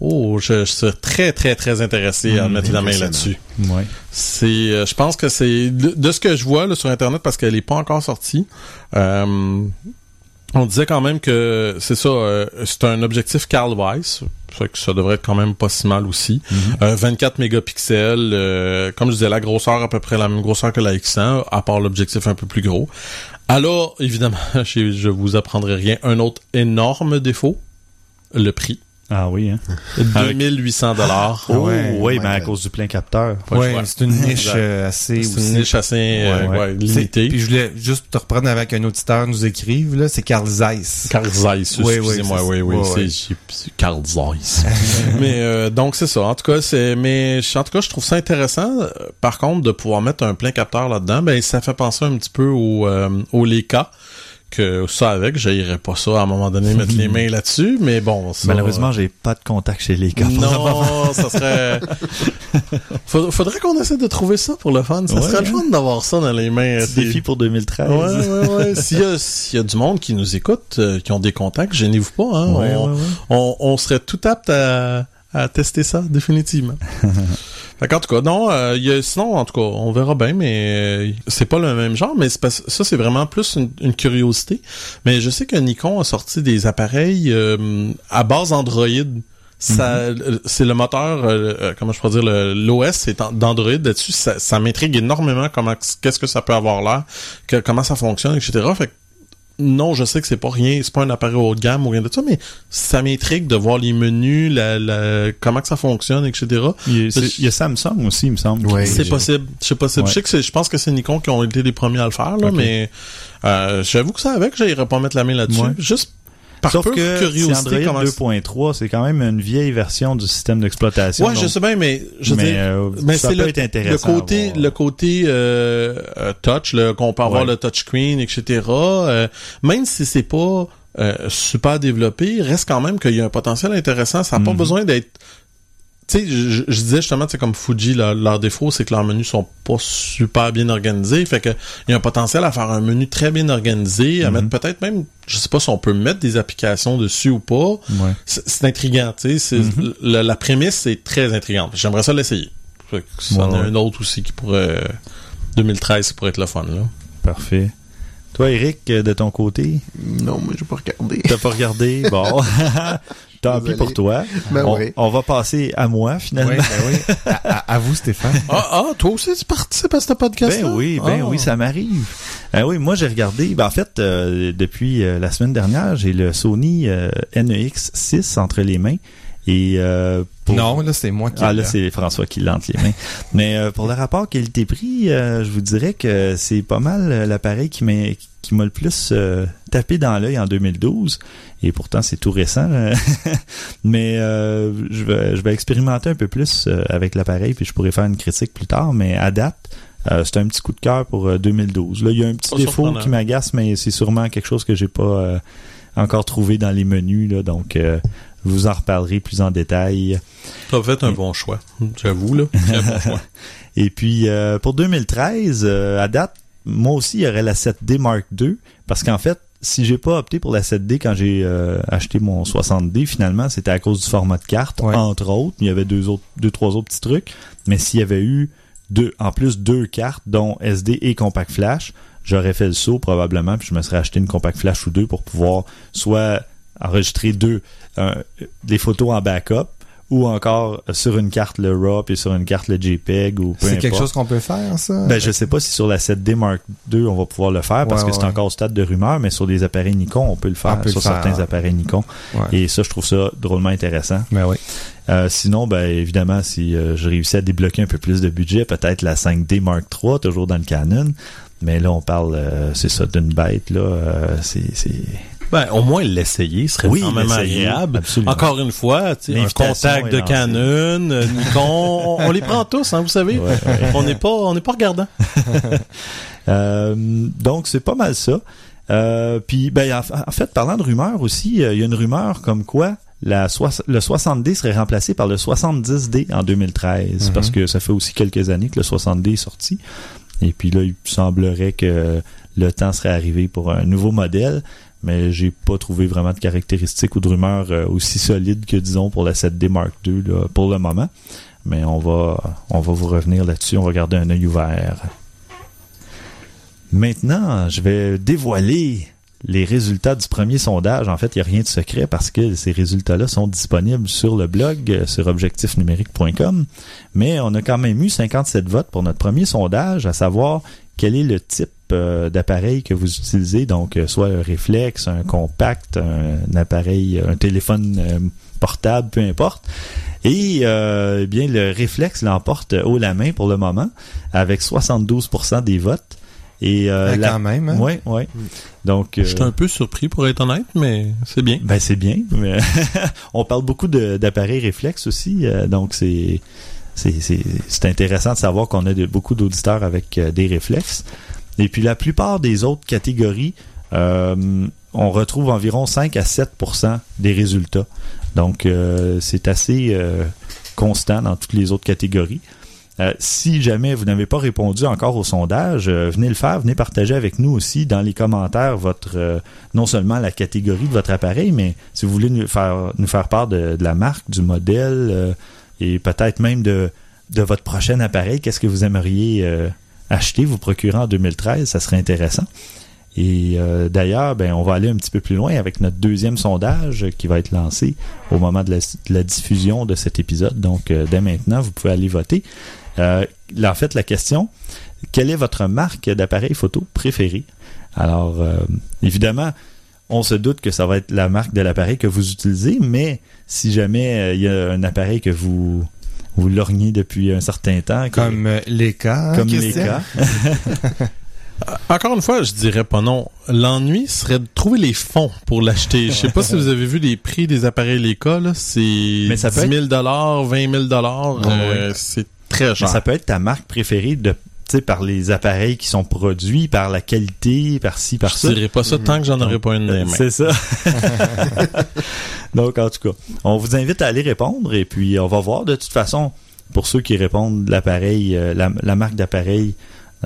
Oh, je, je suis très, très, très intéressé à Mm, mettre la main là-dessus. Ouais. C'est, euh, je pense que c'est de, de ce que je vois là, sur internet parce qu'elle est pas encore sortie. euh, on disait quand même que c'est ça, euh, c'est un objectif Carl Weiss, fait que ça devrait être quand même pas si mal aussi. Euh, 24 mégapixels, euh, comme je disais, la grosseur à peu près la même grosseur que la X100, à part l'objectif un peu plus gros. Alors, évidemment, [laughs] je, je vous apprendrai rien. Un autre énorme défaut, le prix. Ah oui, hein? 2800 dollars. Oh, ouais, oui, ouais, mais à cause du plein capteur. Choix. c'est une niche euh, assez C'est une niche assez euh, Ouais. ouais, C'est- limitée. Puis je voulais juste te reprendre avec un auditeur nous écrive là, c'est Carl Zeiss. Carl Zeiss, Oui, oui, excusez-moi, oui, oui, c'est Carl Zeiss. [laughs] mais euh, donc c'est ça. En tout cas, c'est mais je- en tout cas, je trouve ça intéressant. euh, Par contre, de pouvoir mettre un plein capteur là-dedans, ben ça fait penser un petit peu au euh, au Leica que ça avec, j'irais pas ça à un moment donné mettre les mains là-dessus, mais bon, ça, Malheureusement, j'ai pas de contact chez les gars. non, ça serait. [laughs] Faudrait, faudrait qu'on essaie de trouver ça pour le fun. Ça Ouais, serait le fun d'avoir ça dans les mains. Petit défi pour 2013. Ouais, ouais, ouais. S'il y a, s'il y a du monde qui nous écoute, euh, qui ont des contacts, gênez-vous pas, hein. Ouais. On, on serait tout apte à, à tester ça, définitivement. [laughs] fait qu'en tout cas, non, euh, y a, sinon, en tout cas, on verra bien, mais euh, c'est pas le même genre, mais ça, c'est vraiment plus une, une curiosité. Mais je sais que Nikon a sorti des appareils euh, à base Android. Ça, euh, c'est le moteur, euh, euh, comment je pourrais dire, l'OS c'est en- d'Android là-dessus. Ça, ça m'intrigue énormément comment, qu'est-ce que ça peut avoir l'air, que- comment ça fonctionne, etc. Fait que non, je sais que c'est pas rien, c'est pas un appareil haut de gamme ou rien de ça, mais ça m'intrigue de voir les menus, la, la, comment que ça fonctionne, etc. Il y, a, c'est- il y a Samsung aussi, il me semble. Ouais. C'est possible, c'est possible. Ouais. Je sais que c'est, je pense que c'est Nikon qui ont été les premiers à le faire, là, mais euh, j'avoue que ça avec, j'irais pas mettre la main là-dessus. Ouais. Juste par Sauf que curiosité. Android comment 2.3, c'est quand même une vieille version du système d'exploitation. Ouais, je sais bien, mais je mais, euh, mais ça c'est peut le, être intéressant. le côté, le côté euh, euh, touch, qu'on peut avoir Ouais. le touchscreen, etc. euh, même si c'est pas euh, super développé, reste quand même qu'il y a un potentiel intéressant. Ça n'a pas Mhm. besoin d'être tu sais, je, je disais justement, c'est comme Fuji, leur, leur défaut, c'est que leurs menus sont pas super bien organisés. Fait que il y a un potentiel à faire un menu très bien organisé, à Mhm. mettre peut-être même, je sais pas si on peut mettre des applications dessus ou pas. Ouais. C'est intriguant, tu sais. Mhm. La prémisse c'est très intrigante. J'aimerais ça l'essayer. Fait que Ça en Ouais, a ouais. un autre aussi qui pourrait 2013 qui pourrait être le fun là. Parfait. Toi, Eric, de ton côté, Non, moi, j'ai pas regardé. t'as pas regardé? Bon. [laughs] [laughs] Tant pis Désolé. pour toi. [laughs] Ben on, oui. on va passer à moi, finalement. Oui, ben oui. À, à- à vous, Stéphane. [laughs] Ah, ah, toi aussi tu participes à ce podcast Ben oui, ben oui, ça m'arrive. Ben oui, moi j'ai regardé. Ben en fait, euh, depuis euh, la semaine dernière, j'ai le Sony euh, NEX 6 entre les mains. Et euh, pour- Non, là, c'est moi qui. Ah là, c'est François qui l'a entre les mains. [laughs] Mais euh, pour le rapport qualité-prix, euh, je vous dirais que c'est pas mal euh, l'appareil qui m'a qui m'a le plus euh, tapé dans l'œil en 2012. Et pourtant, c'est tout récent. là. [laughs] mais euh, je, vais, je vais expérimenter un peu plus euh, avec l'appareil, puis je pourrais faire une critique plus tard. Mais à date, euh, c'est un petit coup de cœur pour euh, 2012. Là, il y a un petit Pas défaut qui m'agace, mais c'est sûrement quelque chose que j'ai pas euh, encore trouvé dans les menus. Là, donc, euh, je vous en reparlerai plus en détail. T'as fait un bon choix, j'avoue là. Bon choix. [laughs] Et puis euh, pour 2013, euh, à date, moi aussi, il y aurait la 7D Mark II. Parce qu'en fait, si j'ai pas opté pour la 7D quand j'ai euh, acheté mon 60D, finalement, c'était à cause du format de carte, Ouais. entre autres. Il y avait deux autres, deux, trois autres petits trucs. Mais s'il y avait eu deux, en plus deux cartes, dont SD et Compact Flash, j'aurais fait le saut probablement, puis je me serais acheté une Compact Flash ou deux pour pouvoir soit enregistrer deux, un- des photos en backup, ou encore sur une carte le RAW puis sur une carte le JPEG ou peu C'est quelque chose qu'on peut faire, ça? Ben, je sais pas si sur la 7D Mark II, on va pouvoir le faire parce Ouais, que c'est encore au stade de rumeur, mais sur des appareils Nikon, on peut le faire peut sur le faire. certains appareils Nikon. Ouais. Et ça, je trouve ça drôlement intéressant. Ben oui. Euh, sinon, ben évidemment, si euh, je réussis à débloquer un peu plus de budget, peut-être la 5D Mark III, toujours dans le Canon. Mais là, on parle, euh, c'est ça, d'une bête, là. euh, c'est, c'est... Ben, au moins l'essayer serait Oui, quand même agréable. absolument. Encore une fois, tu sais, un contact de. Canon, euh, Nikon, on, on les prend tous, hein, vous savez. Ouais, ouais. On n'est pas, on n'est pas regardant. [laughs] Euh, donc, c'est pas mal ça. Euh, puis, ben, en, fait, parlant de rumeurs aussi, euh, il y a une rumeur comme quoi la le 60D serait remplacé par le 70D en 2013, Mhm. parce que ça fait aussi quelques années que le 60D est sorti. Et puis là, il semblerait que le temps serait arrivé pour un nouveau modèle, mais j'ai pas trouvé vraiment de caractéristiques ou de rumeurs euh, aussi solides que, disons, pour la 7D Mark II pour le moment. Mais on va, on va vous revenir là-dessus, on va garder un œil ouvert. Maintenant, je vais dévoiler les résultats du premier sondage. En fait, il n'y a rien de secret parce que ces résultats-là sont disponibles sur le blog, euh, sur objectifnumérique.com. Mais on a quand même eu 57 votes pour notre premier sondage, à savoir quel est le type d'appareil que vous utilisez, donc euh, soit un réflexe, un compact, un, appareil, un téléphone euh, portable, peu importe. Et euh, eh bien le réflexe l'emporte haut la main pour le moment avec 72% des votes. Et euh, Ah, la- quand même, hein? Ouais, ouais. Donc euh, Je suis un peu surpris pour être honnête, mais c'est bien. ben c'est bien. mais [laughs] on parle beaucoup d'appareils réflexes aussi, euh, donc c'est c'est c'est c'est intéressant de savoir qu'on a de- beaucoup d'auditeurs avec euh, des réflexes. Et puis la plupart des autres catégories, euh, on retrouve environ 5 à 7% des résultats. Donc euh, c'est assez euh, constant dans toutes les autres catégories. Si jamais vous n'avez pas répondu encore au sondage, venez le faire, venez partager avec nous aussi dans les commentaires votre non seulement la catégorie de votre appareil, mais si vous voulez nous faire nous faire part de, la marque, du modèle et peut-être même de de votre prochain appareil, qu'est-ce que vous aimeriez acheter, vous procurer en 2013, ça serait intéressant. Et euh, d'ailleurs, ben, on va aller un petit peu plus loin avec notre deuxième sondage qui va être lancé au moment de la, diffusion de cet épisode. Donc, euh, dès maintenant, vous pouvez aller voter. Euh, là, en fait, la question, quelle est votre marque d'appareil photo préférée? Alors, évidemment, on se doute que ça va être la marque de l'appareil que vous utilisez, mais si jamais il y a un appareil que vous vous lorgnez depuis un certain temps, que- Comme euh, les cas. hein, comme les cas, [laughs] Encore une fois, je dirais pas non. L'ennui serait de trouver les fonds pour l'acheter. Je sais pas si vous avez vu les prix des appareils Leica, là. C'est 10 Mais ça peut 000 20 000 euh, C'est très Mais cher. ça peut être ta marque préférée de par les appareils qui sont produits, par la qualité, par ci, par Je ça. dirais pas ça tant que j'en aurais pas une les mains. C'est ça. [laughs] Donc, en tout cas, on vous invite à aller répondre et puis on va voir. De toute façon, pour ceux qui répondent l'appareil, euh, la, la marque d'appareil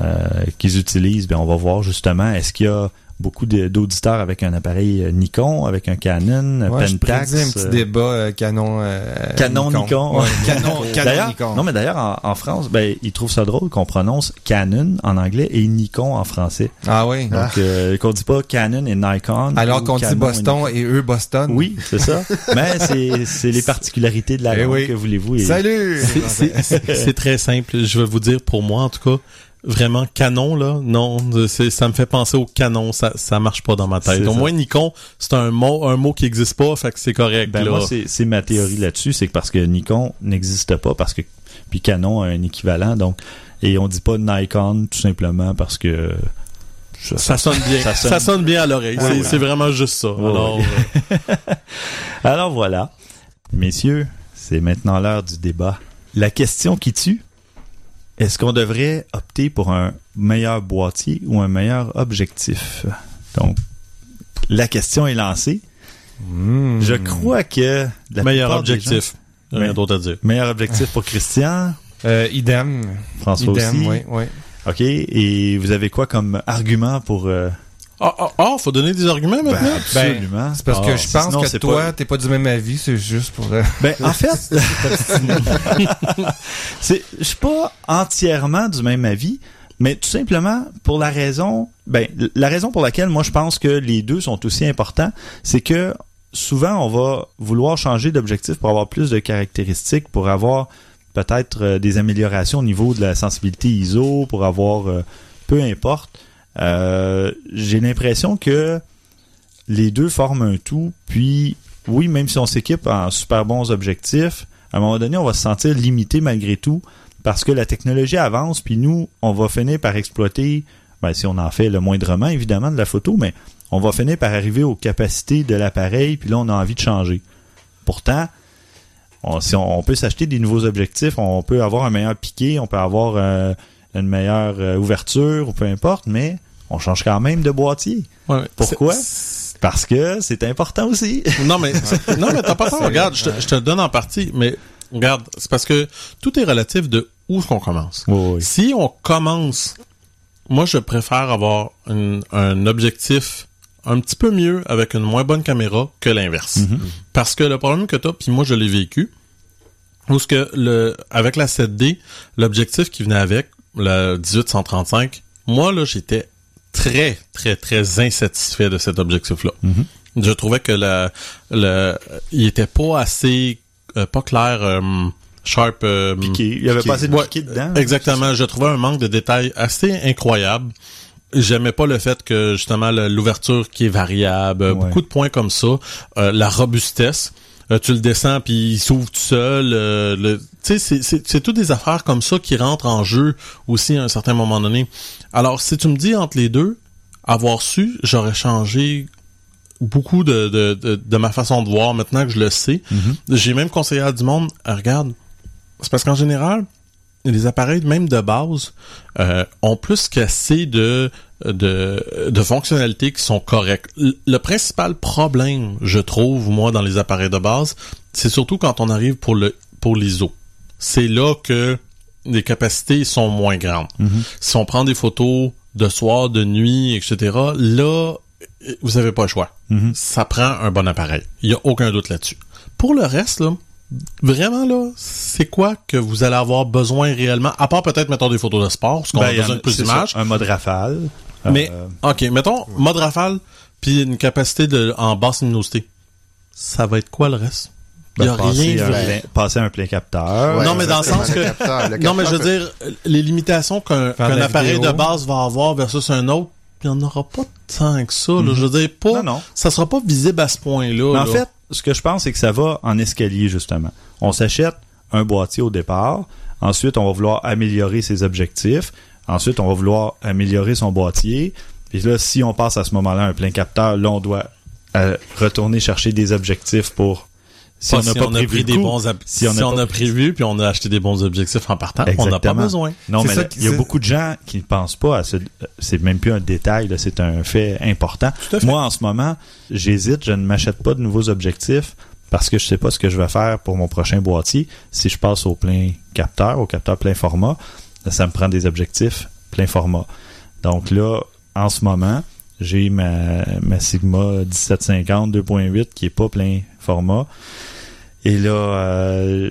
euh, qu'ils utilisent, ben on va voir justement est-ce qu'il y a beaucoup de- d'auditeurs avec un appareil euh, Nikon, avec un Canon, Ouais, je Pentax. prédis un petit euh, débat euh, Canon euh, Canon Nikon. Ouais, Canon, [laughs] Canon Nikon. non mais d'ailleurs en, en France, ben ils trouvent ça drôle qu'on prononce Canon en anglais et Nikon en français. Ah oui. Donc euh, qu'on dit pas Canon et Nikon. Alors qu'on dit et Boston et eux Boston. Oui, c'est ça. [laughs] Mais c'est c'est les particularités de la Eh langue oui. que voulez-vous. et- Salut! C'est- C'est c'est très simple. Je vais vous dire, pour moi, en tout cas, vraiment canon, là, non, ça me fait penser au canon. Ça, ça marche pas dans ma tête. Au ça. moins, Nikon, c'est un mot, un mot qui existe pas, fait que c'est correct, Ben là. moi, c'est c'est ma théorie là-dessus, c'est que parce que Nikon n'existe pas, parce que puis Canon a un équivalent, donc et on dit pas Nikon tout simplement parce que ça- ça sonne bien. Ça Ça sonne- bien à l'oreille. Ouais, c'est ouais. vraiment juste ça. Ouais, Alors, ouais. [laughs] Alors voilà, messieurs, c'est maintenant l'heure du débat. La question qui tue, est-ce qu'on devrait opter pour un meilleur boîtier ou un meilleur objectif? Donc, la question est lancée. Hmm. Je crois que la meilleur objectif. gens- Rien d'autre à dire. Meilleur objectif pour Christian, Euh, idem. François idem, aussi. oui, oui. OK. Et vous avez quoi comme argument pour... euh, Ah, ah, ah, faut donner des arguments maintenant? absolument. C'est parce Ah, que je pense sinon, que toi, pas- t'es pas du même avis, c'est juste pour... euh, Ben, en [laughs] fait, [laughs] c'est, je suis pas entièrement du même avis, mais tout simplement pour la raison, ben, la raison pour laquelle moi je pense que les deux sont aussi importants, c'est que souvent on va vouloir changer d'objectif pour avoir plus de caractéristiques, pour avoir peut-être euh, des améliorations au niveau de la sensibilité ISO, pour avoir euh, peu importe. Euh, j'ai l'impression que les deux forment un tout, puis oui, même si on s'équipe en super bons objectifs, à un moment donné, on va se sentir limité malgré tout, parce que la technologie avance, puis nous, on va finir par exploiter, ben, si on en fait le moindrement, évidemment, de la photo, mais on va finir par arriver aux capacités de l'appareil, puis là, on a envie de changer. Pourtant, on, si on, peut s'acheter des nouveaux objectifs, on peut avoir un meilleur piqué, on peut avoir euh, une meilleure euh, ouverture, ou peu importe, mais on change quand même de boîtier. Ouais, Pourquoi? Parce que c'est important aussi. Non, mais, [laughs] non, mais t'as pas tort. Regarde, je te, je te le donne en partie, mais regarde, c'est parce que tout est relatif de où est-ce qu'on commence. Si on commence, moi, je préfère avoir un, un objectif un petit peu mieux avec une moins bonne caméra que l'inverse. Mhm. Parce que le problème que t'as, puis moi, je l'ai vécu, où ce que le, avec la 7D, l'objectif qui venait avec, le 1835, moi, là, j'étais très, très, très insatisfait de cet objectif-là. Mhm. Je trouvais que le, le, il était pas assez, euh, pas clair, euh, sharp. euh, Piqué. Il y avait piqué. pas assez de piqué dedans. Exactement. Je trouvais un manque de détails assez incroyable. J'aimais pas le fait que justement l'ouverture qui est variable, Ouais. beaucoup de points comme ça, la robustesse. Euh, tu le descends puis il s'ouvre tout seul. euh, le- tu sais, c'est- c'est c'est toutes des affaires comme ça qui rentrent en jeu aussi à un certain moment donné. Alors, si tu me dis entre les deux, avoir su, j'aurais changé beaucoup de, de, de, de ma façon de voir maintenant que je le sais. J'ai même conseillé à du monde, regarde, c'est parce qu'en général, les appareils, même de base, euh, ont plus qu'assez de, de, de fonctionnalités qui sont correctes. Le, principal problème, je trouve, moi, dans les appareils de base, c'est surtout quand on arrive pour le pour l'ISO. C'est là que les capacités sont moins grandes. Si on prend des photos de soir, de nuit, etc., là, vous avez pas le choix. Mhm. Ça prend un bon appareil. Il y a aucun doute là-dessus. Pour le reste, là, vraiment là, c'est quoi que vous allez avoir besoin réellement, à part peut-être mettons des photos de sport, parce qu'on Ben, a besoin de plus d'images. Un mode rafale. Mais Euh, ok, mettons mode rafale puis une capacité de en basse luminosité. Ça va être quoi le reste? Il y a ben, passer, rien. un de- plein, passer un plein capteur. Ouais, non, mais dans le sens que- capteur. Le [laughs] Non, mais je veux dire, les limitations qu'un appareil vidéo. de base va avoir versus un autre, il n'y en aura pas tant que ça. là. Je veux dire, pas, Mhm. Non, non. ça sera pas visible à ce point-là. Mais en là. fait, ce que je pense, c'est que ça va en escalier, justement. On s'achète un boîtier au départ. Ensuite, on va vouloir améliorer ses objectifs. Ensuite, on va vouloir améliorer son boîtier. Puis là, si on passe à ce moment-là un plein capteur, là, on doit euh, retourner chercher des objectifs pour... Si on n'a pas prévu pris des coup, bons si on a prévu puis on a acheté des bons objectifs en partant, on n'a pas Exactement. besoin. Non, mais il y a beaucoup de gens qui ne pensent pas à ce. C'est même plus un détail, là, c'est un fait important. Tout à fait. Moi, en ce moment, j'hésite, je ne m'achète pas de nouveaux objectifs parce que je sais pas ce que je vais faire pour mon prochain boîtier. Si je passe au plein capteur, au capteur plein format, ça me prend des objectifs plein format. Donc là, en ce moment, j'ai ma, ma Sigma 1750 2.8 qui est pas plein format. Et là, euh,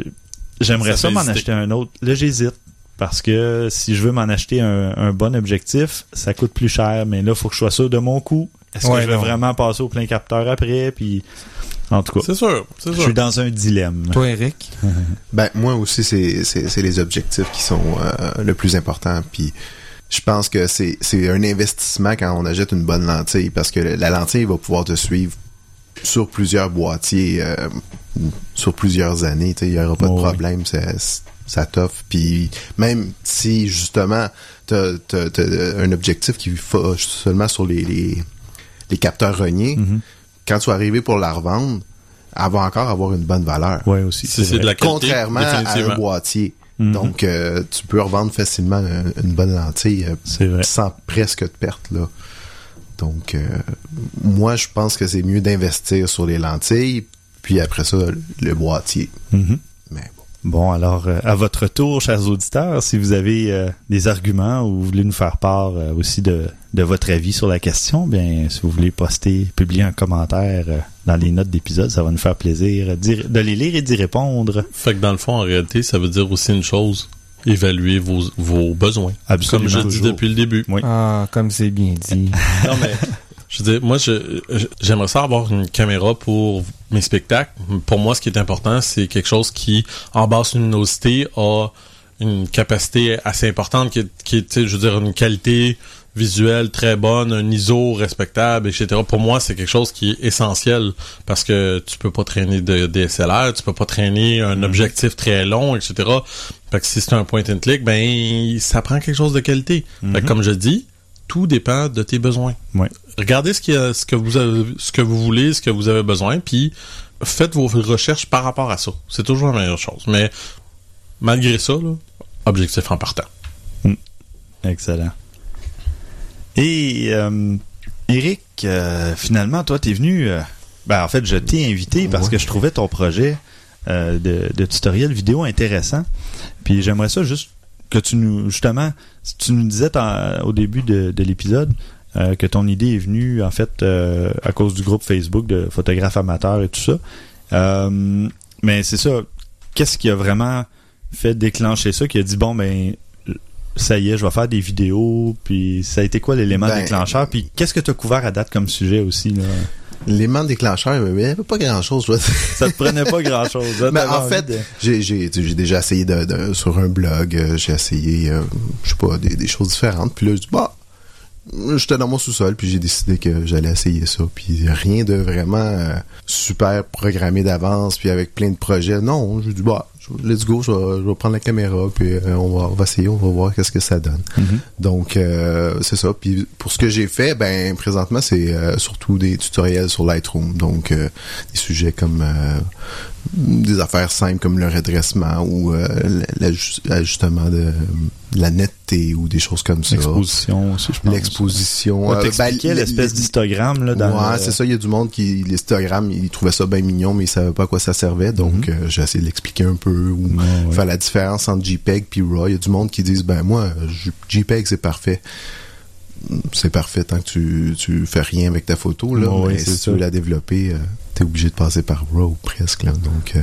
j'aimerais Ça m'en acheter un autre. Là, j'hésite. Parce que si je veux m'en acheter un, un bon objectif, ça coûte plus cher. Mais là, il faut que je sois sûr de mon coût. Est-ce Ouais, que je vais non. vraiment passer au plein capteur après? Puis, en tout cas, C'est sûr, c'est je suis dans un dilemme. Toi, Eric? [laughs] Ben moi aussi c'est c'est c'est les objectifs qui sont euh, le plus important puis je pense que c'est c'est un investissement quand on achète une bonne lentille parce que la lentille va pouvoir te suivre sur plusieurs boîtiers euh, sur plusieurs années, tu sais, il y aura pas Oh, de oui. problème, ça ça t'offre puis même si justement t'as t'as- t'as un objectif qui va seulement sur les les, les capteurs reniés, Mhm. quand tu vas arriver pour la revendre, elle va encore avoir une bonne valeur Ouais, aussi. Si c'est de la qualité, contrairement à un boîtier. Mhm. Donc, euh, tu peux revendre facilement une, une bonne lentille euh, C'est vrai. sans presque de perte. Là. Donc, euh, moi, je pense que c'est mieux d'investir sur les lentilles, puis après ça, le boîtier. Mhm. Mais bon. Bon, alors, euh, à votre tour, chers auditeurs, si vous avez euh, des arguments ou vous voulez nous faire part euh, aussi de, de votre avis sur la question, bien, si vous voulez poster, publier un commentaire euh, dans les notes d'épisode, ça va nous faire plaisir de les lire et d'y répondre. Fait que dans le fond, en réalité, ça veut dire aussi une chose. Évaluer vos, vos besoins. Absolument. Comme je dis depuis le début. Oui. Ah, comme c'est bien dit. [laughs] Non, mais je veux dire, moi, j'aimerais ça avoir une caméra pour mes spectacles. Pour moi, ce qui est important, c'est quelque chose qui, en basse luminosité, a une capacité assez importante, qui est, qui est, tu sais, je veux dire, une qualité visuelle très bonne, un ISO respectable, etc. Pour moi, c'est quelque chose qui est essentiel parce que tu peux pas traîner de DSLR, tu peux pas traîner un objectif très long, etc. Fait que si c'est un point and click, ben ça prend quelque chose de qualité. Fait que comme je dis, tout dépend de tes besoins. Regardez ce, que vous avez, ce que vous voulez, ce que vous avez besoin, puis faites vos recherches par rapport à ça. C'est toujours la meilleure chose. Mais malgré ça, là, objectif en partant. Excellent. Et euh, Eric, euh, finalement, toi, t'es venu. euh, ben, en fait, je t'ai invité parce Ouais. que je trouvais ton projet euh, de, de tutoriel vidéo intéressant. Puis j'aimerais ça juste que tu nous, justement, si tu nous disais au début de, de l'épisode euh, que ton idée est venue en fait euh, à cause du groupe Facebook de photographes amateurs et tout ça. Mais c'est ça. Qu'est-ce qui a vraiment fait déclencher ça, qui a dit bon ben ça y est, je vais faire des vidéos, puis ça a été quoi l'élément Ben, déclencheur, puis qu'est-ce que tu as couvert à date comme sujet aussi là? L'élément déclencheur, il n'y avait pas grand-chose. Ça te prenait pas grand-chose. hein, Mais en fait, de- j'ai déjà essayé de, de- sur un blog, euh, j'ai essayé, euh, je sais pas, des, des choses différentes. Puis là, je dis bah, j'étais dans mon sous-sol, puis j'ai décidé que j'allais essayer ça. Puis rien de vraiment euh, super programmé d'avance, puis avec plein de projets. Non, j'ai dit, bah, let's go, je vais, je vais prendre la caméra, puis euh, on, va, on va essayer, on va voir qu'est-ce que ça donne. Donc, euh, c'est ça. Puis pour ce que j'ai fait, ben présentement, c'est euh, surtout des tutoriels sur Lightroom. Donc, des sujets comme des affaires simples comme le redressement ou euh, l'aj- l'ajustement de, de la netteté ou des choses comme ça. L'exposition aussi, je pense. L'exposition. Ouais, euh, ben, l'espèce d'histogramme, là, dans ouais, le- c'est ça. Il y a du monde qui, l'histogramme, ils trouvaient ça bien mignon, mais ils savaient pas à quoi ça servait. Donc, euh, j'ai essayé de l'expliquer un peu ou Mhm. Ouais, ouais. faire la différence entre JPEG puis RAW. Il y a du monde qui disent, ben moi, JPEG c'est parfait. C'est parfait tant que tu, tu fais rien avec ta photo. Là, Ouais, mais si ça. tu veux la développer, euh, t'es obligé de passer par RAW presque. Là. Donc, euh,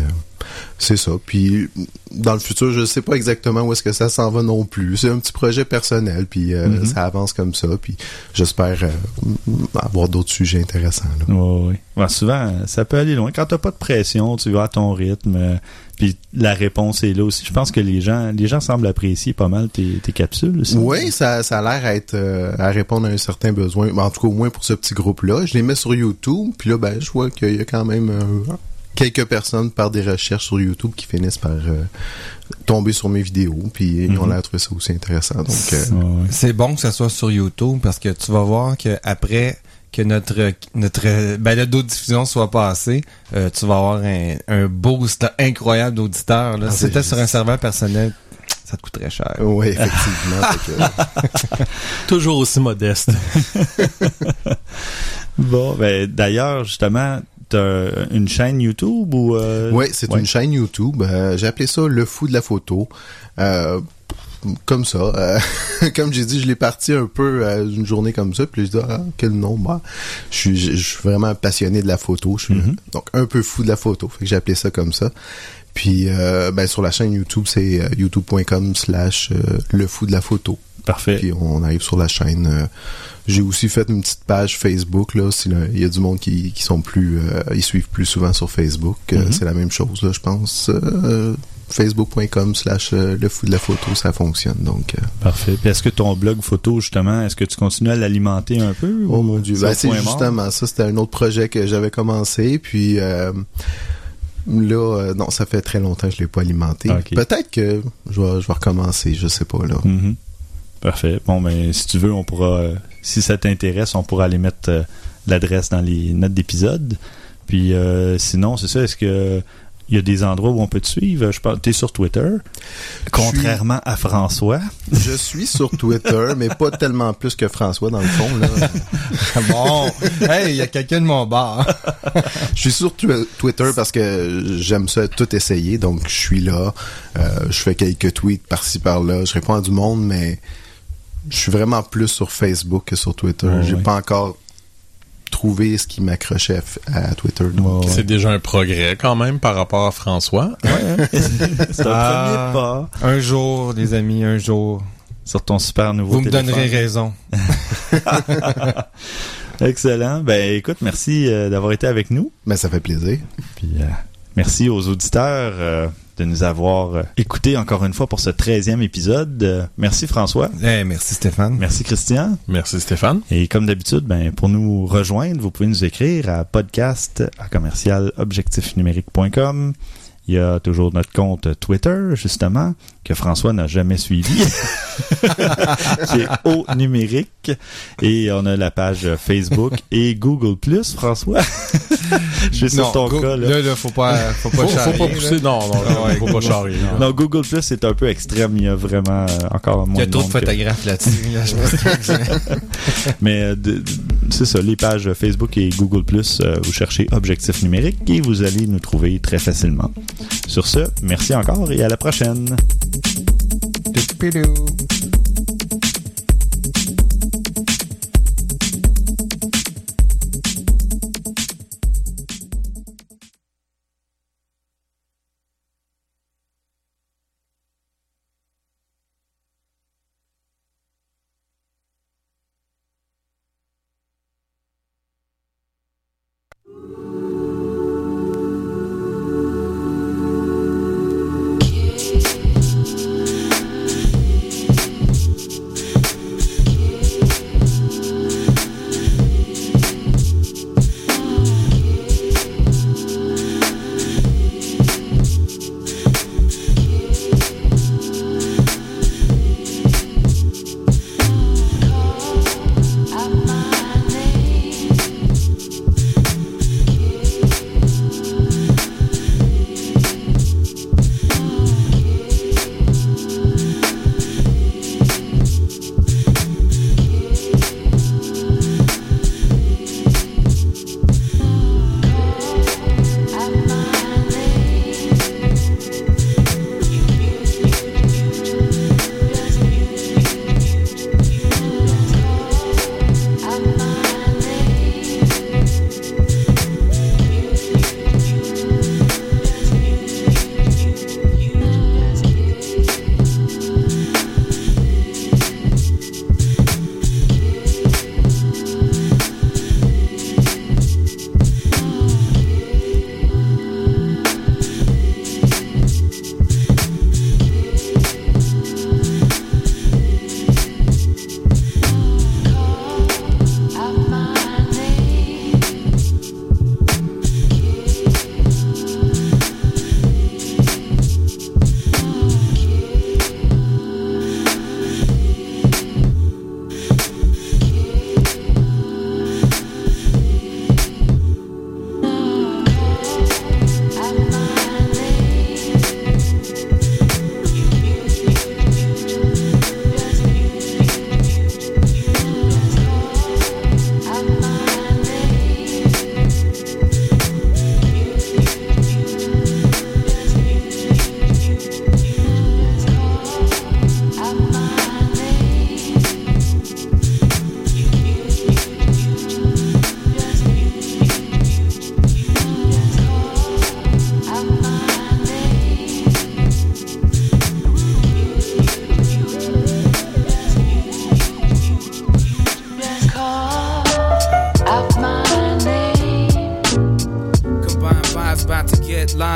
c'est ça. Puis, dans le futur, je sais pas exactement où est-ce que ça s'en va non plus. C'est un petit projet personnel, puis euh, Mhm. ça avance comme ça. Puis, j'espère euh, avoir d'autres sujets intéressants. Là. Ouais, souvent, ça peut aller loin. Quand t'as pas de pression, tu vas à ton rythme. Puis la réponse est là aussi. Je pense que les gens, les gens semblent apprécier pas mal tes, tes capsules aussi. Oui, ça, ça a l'air à être euh, à répondre à un certain besoin. Ben, En tout cas, au moins pour ce petit groupe-là. Je les mets sur YouTube, puis là, ben, je vois qu'il y a quand même euh, quelques personnes par des recherches sur YouTube qui finissent par euh, tomber sur mes vidéos, puis ils ont Mhm. l'air de trouver ça aussi intéressant. Donc, euh, ouais. C'est bon que ça soit sur YouTube parce que tu vas voir que après que notre notre balado de diffusion soit passé, euh, tu vas avoir un, un boost incroyable d'auditeurs. là. Ah, si c'était sur un serveur personnel, ça te coûterait cher. oui, effectivement. que, [laughs] Toujours aussi modeste. [laughs] Bon, ben, d'ailleurs, justement, t'as une chaîne YouTube ou... euh, Oui, c'est ouais. une chaîne YouTube. Euh, j'ai appelé ça Le Fou de la photo. Euh, comme ça. Euh, [laughs] comme j'ai dit, je l'ai parti un peu euh, une journée comme ça. Puis je dis, ah, quel nom. Bah, je, suis, je, je suis vraiment passionné de la photo. Je suis Mhm. donc un peu fou de la photo. Fait que j'ai appelé ça comme ça. Puis euh, ben, sur la chaîne YouTube, c'est euh, youtube.com slash euh, le fou de la photo. Parfait. Puis on arrive sur la chaîne. j'ai aussi fait une petite page Facebook là. Il y a du monde qui, qui sont plus, euh, ils suivent plus souvent sur Facebook. Mhm. C'est la même chose là, je pense. Euh, Facebook.com slash euh, le fou de la photo, ça fonctionne. Donc, euh, Parfait. Puis est-ce que ton blog photo, justement, est-ce que tu continues à l'alimenter un peu? oh mon dieu, c'est Ben, c'est justement ça. C'était un autre projet que j'avais commencé. Puis euh, là, euh, non, ça fait très longtemps que je l'ai pas alimenté. Peut-être que je vais, je vais recommencer. Je sais pas là. Mhm. Parfait. Bon, ben, si tu veux, on pourra, euh, si ça t'intéresse, on pourra aller mettre l'adresse dans les notes d'épisode. Puis, euh, sinon, c'est ça, est-ce que il y a des endroits où on peut te suivre? Je pense, t'es sur Twitter. Contrairement à François. Je suis sur Twitter, mais pas tellement plus que François dans le fond là. [laughs] bon, hey, il y a quelqu'un de mon bar. Je suis sur Twi- Twitter parce que j'aime ça tout essayer, donc je suis là. Euh, je fais quelques tweets par-ci par-là. Je réponds à du monde, mais je suis vraiment plus sur Facebook que sur Twitter. J'ai ouais. pas encore trouvé ce qui m'accrochait à, Twitter. donc, Ouais. C'est déjà un progrès quand même par rapport à François. [laughs] c'est un Ah. premier pas Un jour, les amis, un jour, sur ton super nouveau vous me donnerez raison. [laughs] Excellent. Ben, écoute, merci euh, d'avoir été avec nous. Mais ça fait plaisir. Puis euh, merci aux auditeurs euh, de nous avoir euh, écoutés encore une fois pour ce 13e épisode. Euh, merci François. Eh, merci Stéphane. Merci Christian. Merci Stéphane. Et comme d'habitude, ben, pour nous rejoindre, vous pouvez nous écrire à podcast à commercial objectifnumérique.com. Il y a toujours notre compte Twitter, justement, que François n'a jamais suivi, [laughs] qui est au numérique. Et on a la page Facebook et Google Plus, François. [laughs] Je suis sur ton go- cas, là. là, là, faut pas, faut pas Faut, faut charrier, pas là. pousser. Non, non, Ah ouais, faut pas charrier. Non, Google Plus, c'est un peu extrême. Il y a vraiment euh, encore moins Il y a de trop de que- photographes là-dessus. là, [laughs] Mais euh, c'est ça, les pages Facebook et Google Plus, euh, vous cherchez Objectif numérique et vous allez nous trouver très facilement. Sur ce, merci encore et à la prochaine.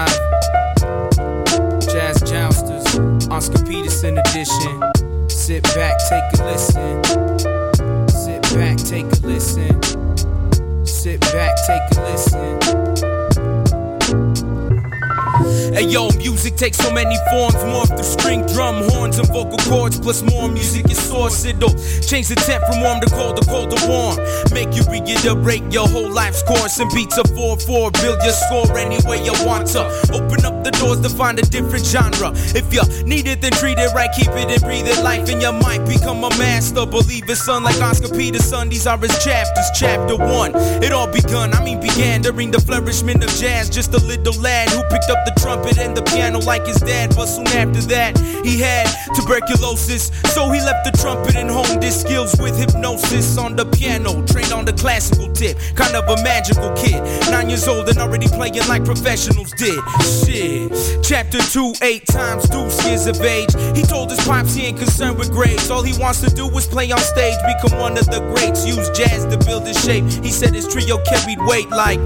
live. Jazz Jousters, Oscar Peterson edition. Sit back, take a listen. Sit back, take a listen. Sit back, take a listen. Hey yo, music takes so many forms, morph through string, drum, horns, and vocal cords, plus more music is source. It'll change the temp from warm to cold to cold to warm. Make you reiterate your whole life's course and beats a 4-4. Build your score any way you want to. Open up the doors to find a different genre. If you need it, then treat it right, keep it and breathe it. Life and you might become a master. Believe it, son, like Oscar Peterson. These are his chapters. Chapter one, it all begun. I mean, began during the flourishment of jazz. Just a little lad who picked up the trumpet and the piano like his dad. But soon after that, he had tuberculosis. So he left the trumpet and honed his skills with hypnosis on the piano. Trained on the classical tip, kind of a magical kid. Nine years old and already playing like professionals did. Shit. Chapter 2, eight times deuce years of age. He told his pops he ain't concerned with grades. All he wants to do is play on stage, become one of the greats. Use jazz to build his shape. He said his trio carried weight like.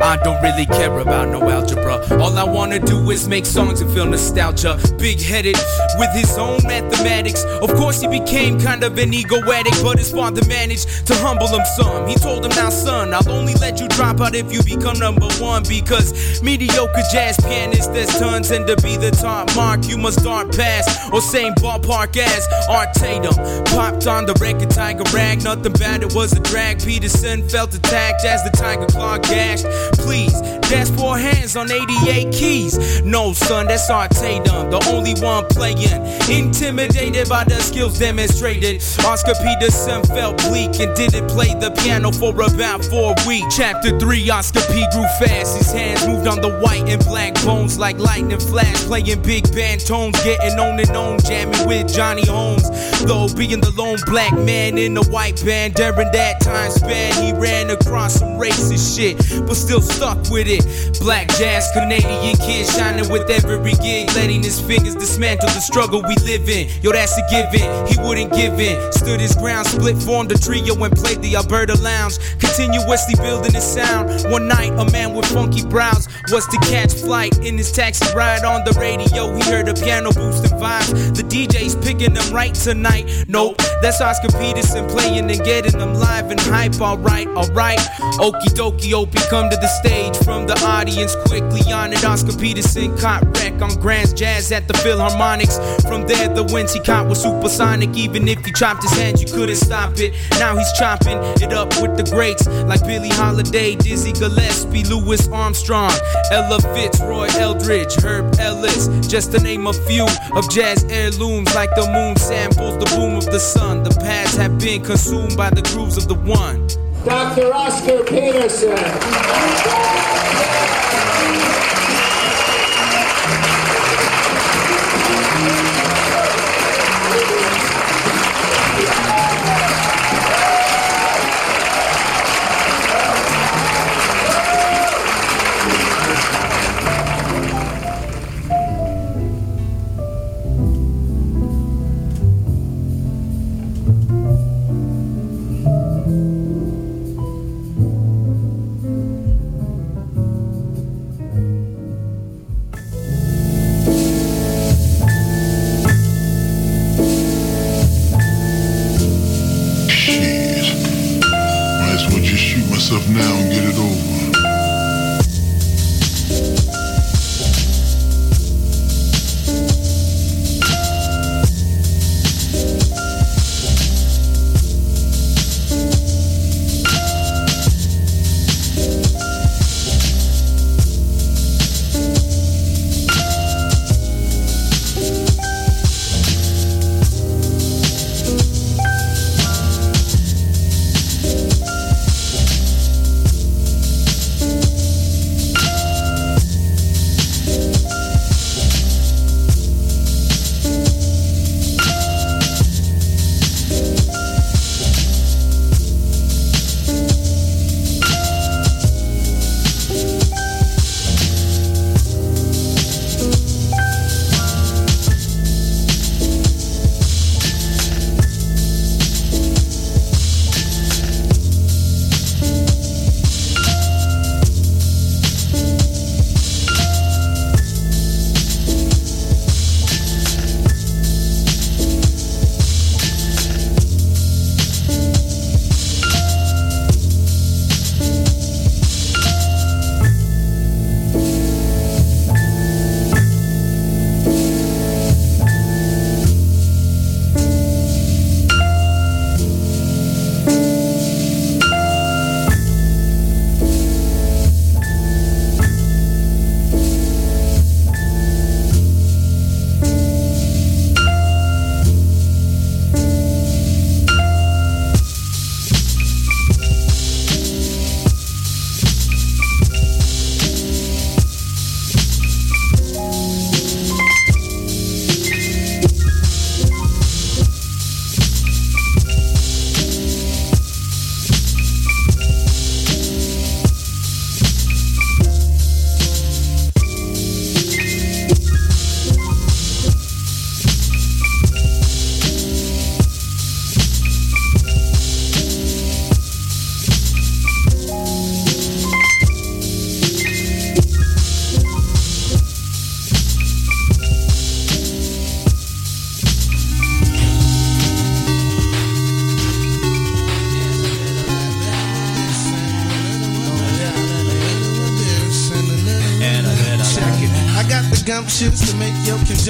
I don't really care about no algebra. All I wanna do is make songs and feel nostalgia. Big headed with his own mathematics. Of course, he became kind of an ego addict, but his father managed to humble him some. He told him, Now, son, I'll only let you drop out if you become number one because mediocre jazz pianist, there's tons, and to be the top mark, you must start past or same ballpark as Art Tatum. Popped on the record, Tiger Rag, nothing bad, it was a drag. Peterson felt attacked as the Tiger Claw gashed. Please, dash four hands on 88 keys. No, son, that's Art Tatum, the only one playing. Intimidated by the skills demonstrated. Oscar Peterson felt bleak and didn't play the piano for about four weeks. Chapter 3, Oscar P grew fast. His hands moved on the white and black bones like lightning flash. Playing big band tones, getting on and on, jamming with Johnny Holmes. Though being the lone black man in a white band during that time span, he ran across some racist shit, but still stuck with it. Black jazz, Canadian kid shining with every gig, letting his fingers dismantle the struggle we live in. Yo, that's a given. He wouldn't give in. Stood his ground, split, formed a trio, and played the Alberta Lounge. Continuously building his sound. One night, a man with funky brows was to catch flight in his taxi ride on the radio. He heard a piano boosting vibes. The DJ's picking them right tonight. Nope, that's Oscar Peterson playing and getting them live and hype. Alright, alright. Okie dokie, oh, Opie, come to the stage from the audience quickly on it. Oscar Peterson caught wreck on Grand's Jazz at the Philharmonics. From there, the wins he caught was supersonic. Even if he chopped his hands, you couldn't stop it. Now he's chopping it up with the greats like Billie Holiday, Dizzy Gillespie, Louis Armstrong, Ella Fitzroy Eldridge, Herb Ellis. Just to name a few of jazz heirlooms like the moon samples, the boom of the sun. The paths have been consumed by the grooves of the one. Dr. Oscar Peterson.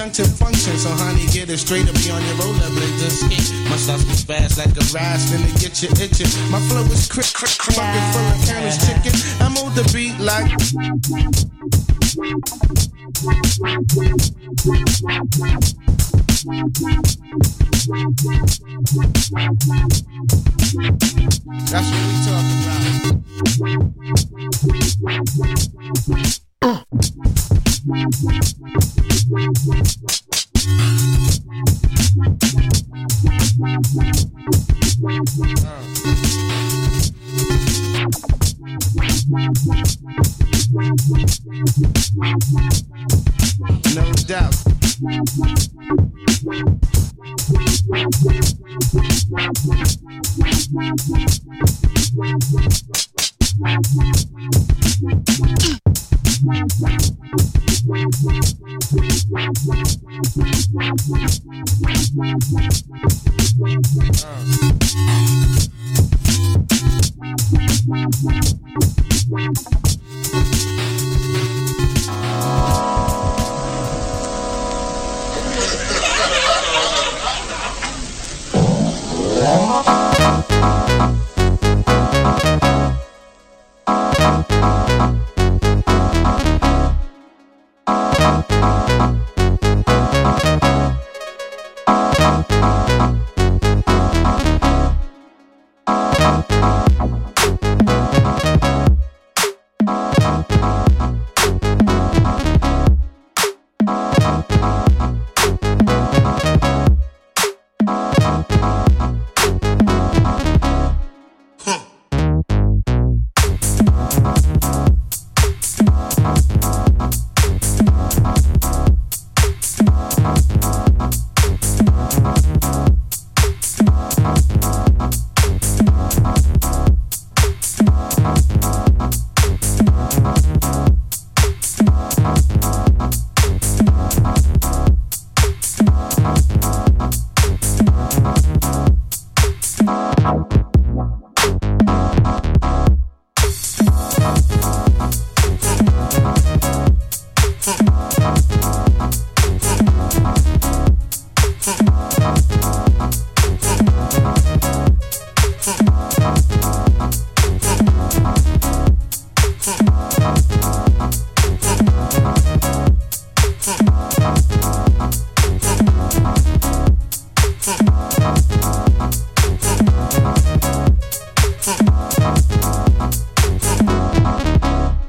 Conjunctive function. So honey, get it straight up be on your rollerblades and skate. My stuff is fast like a rise, finna get you itching. My flow is quick, quick, quick, fucking full of carrots chicken. I'm on the beat like. That's Uh.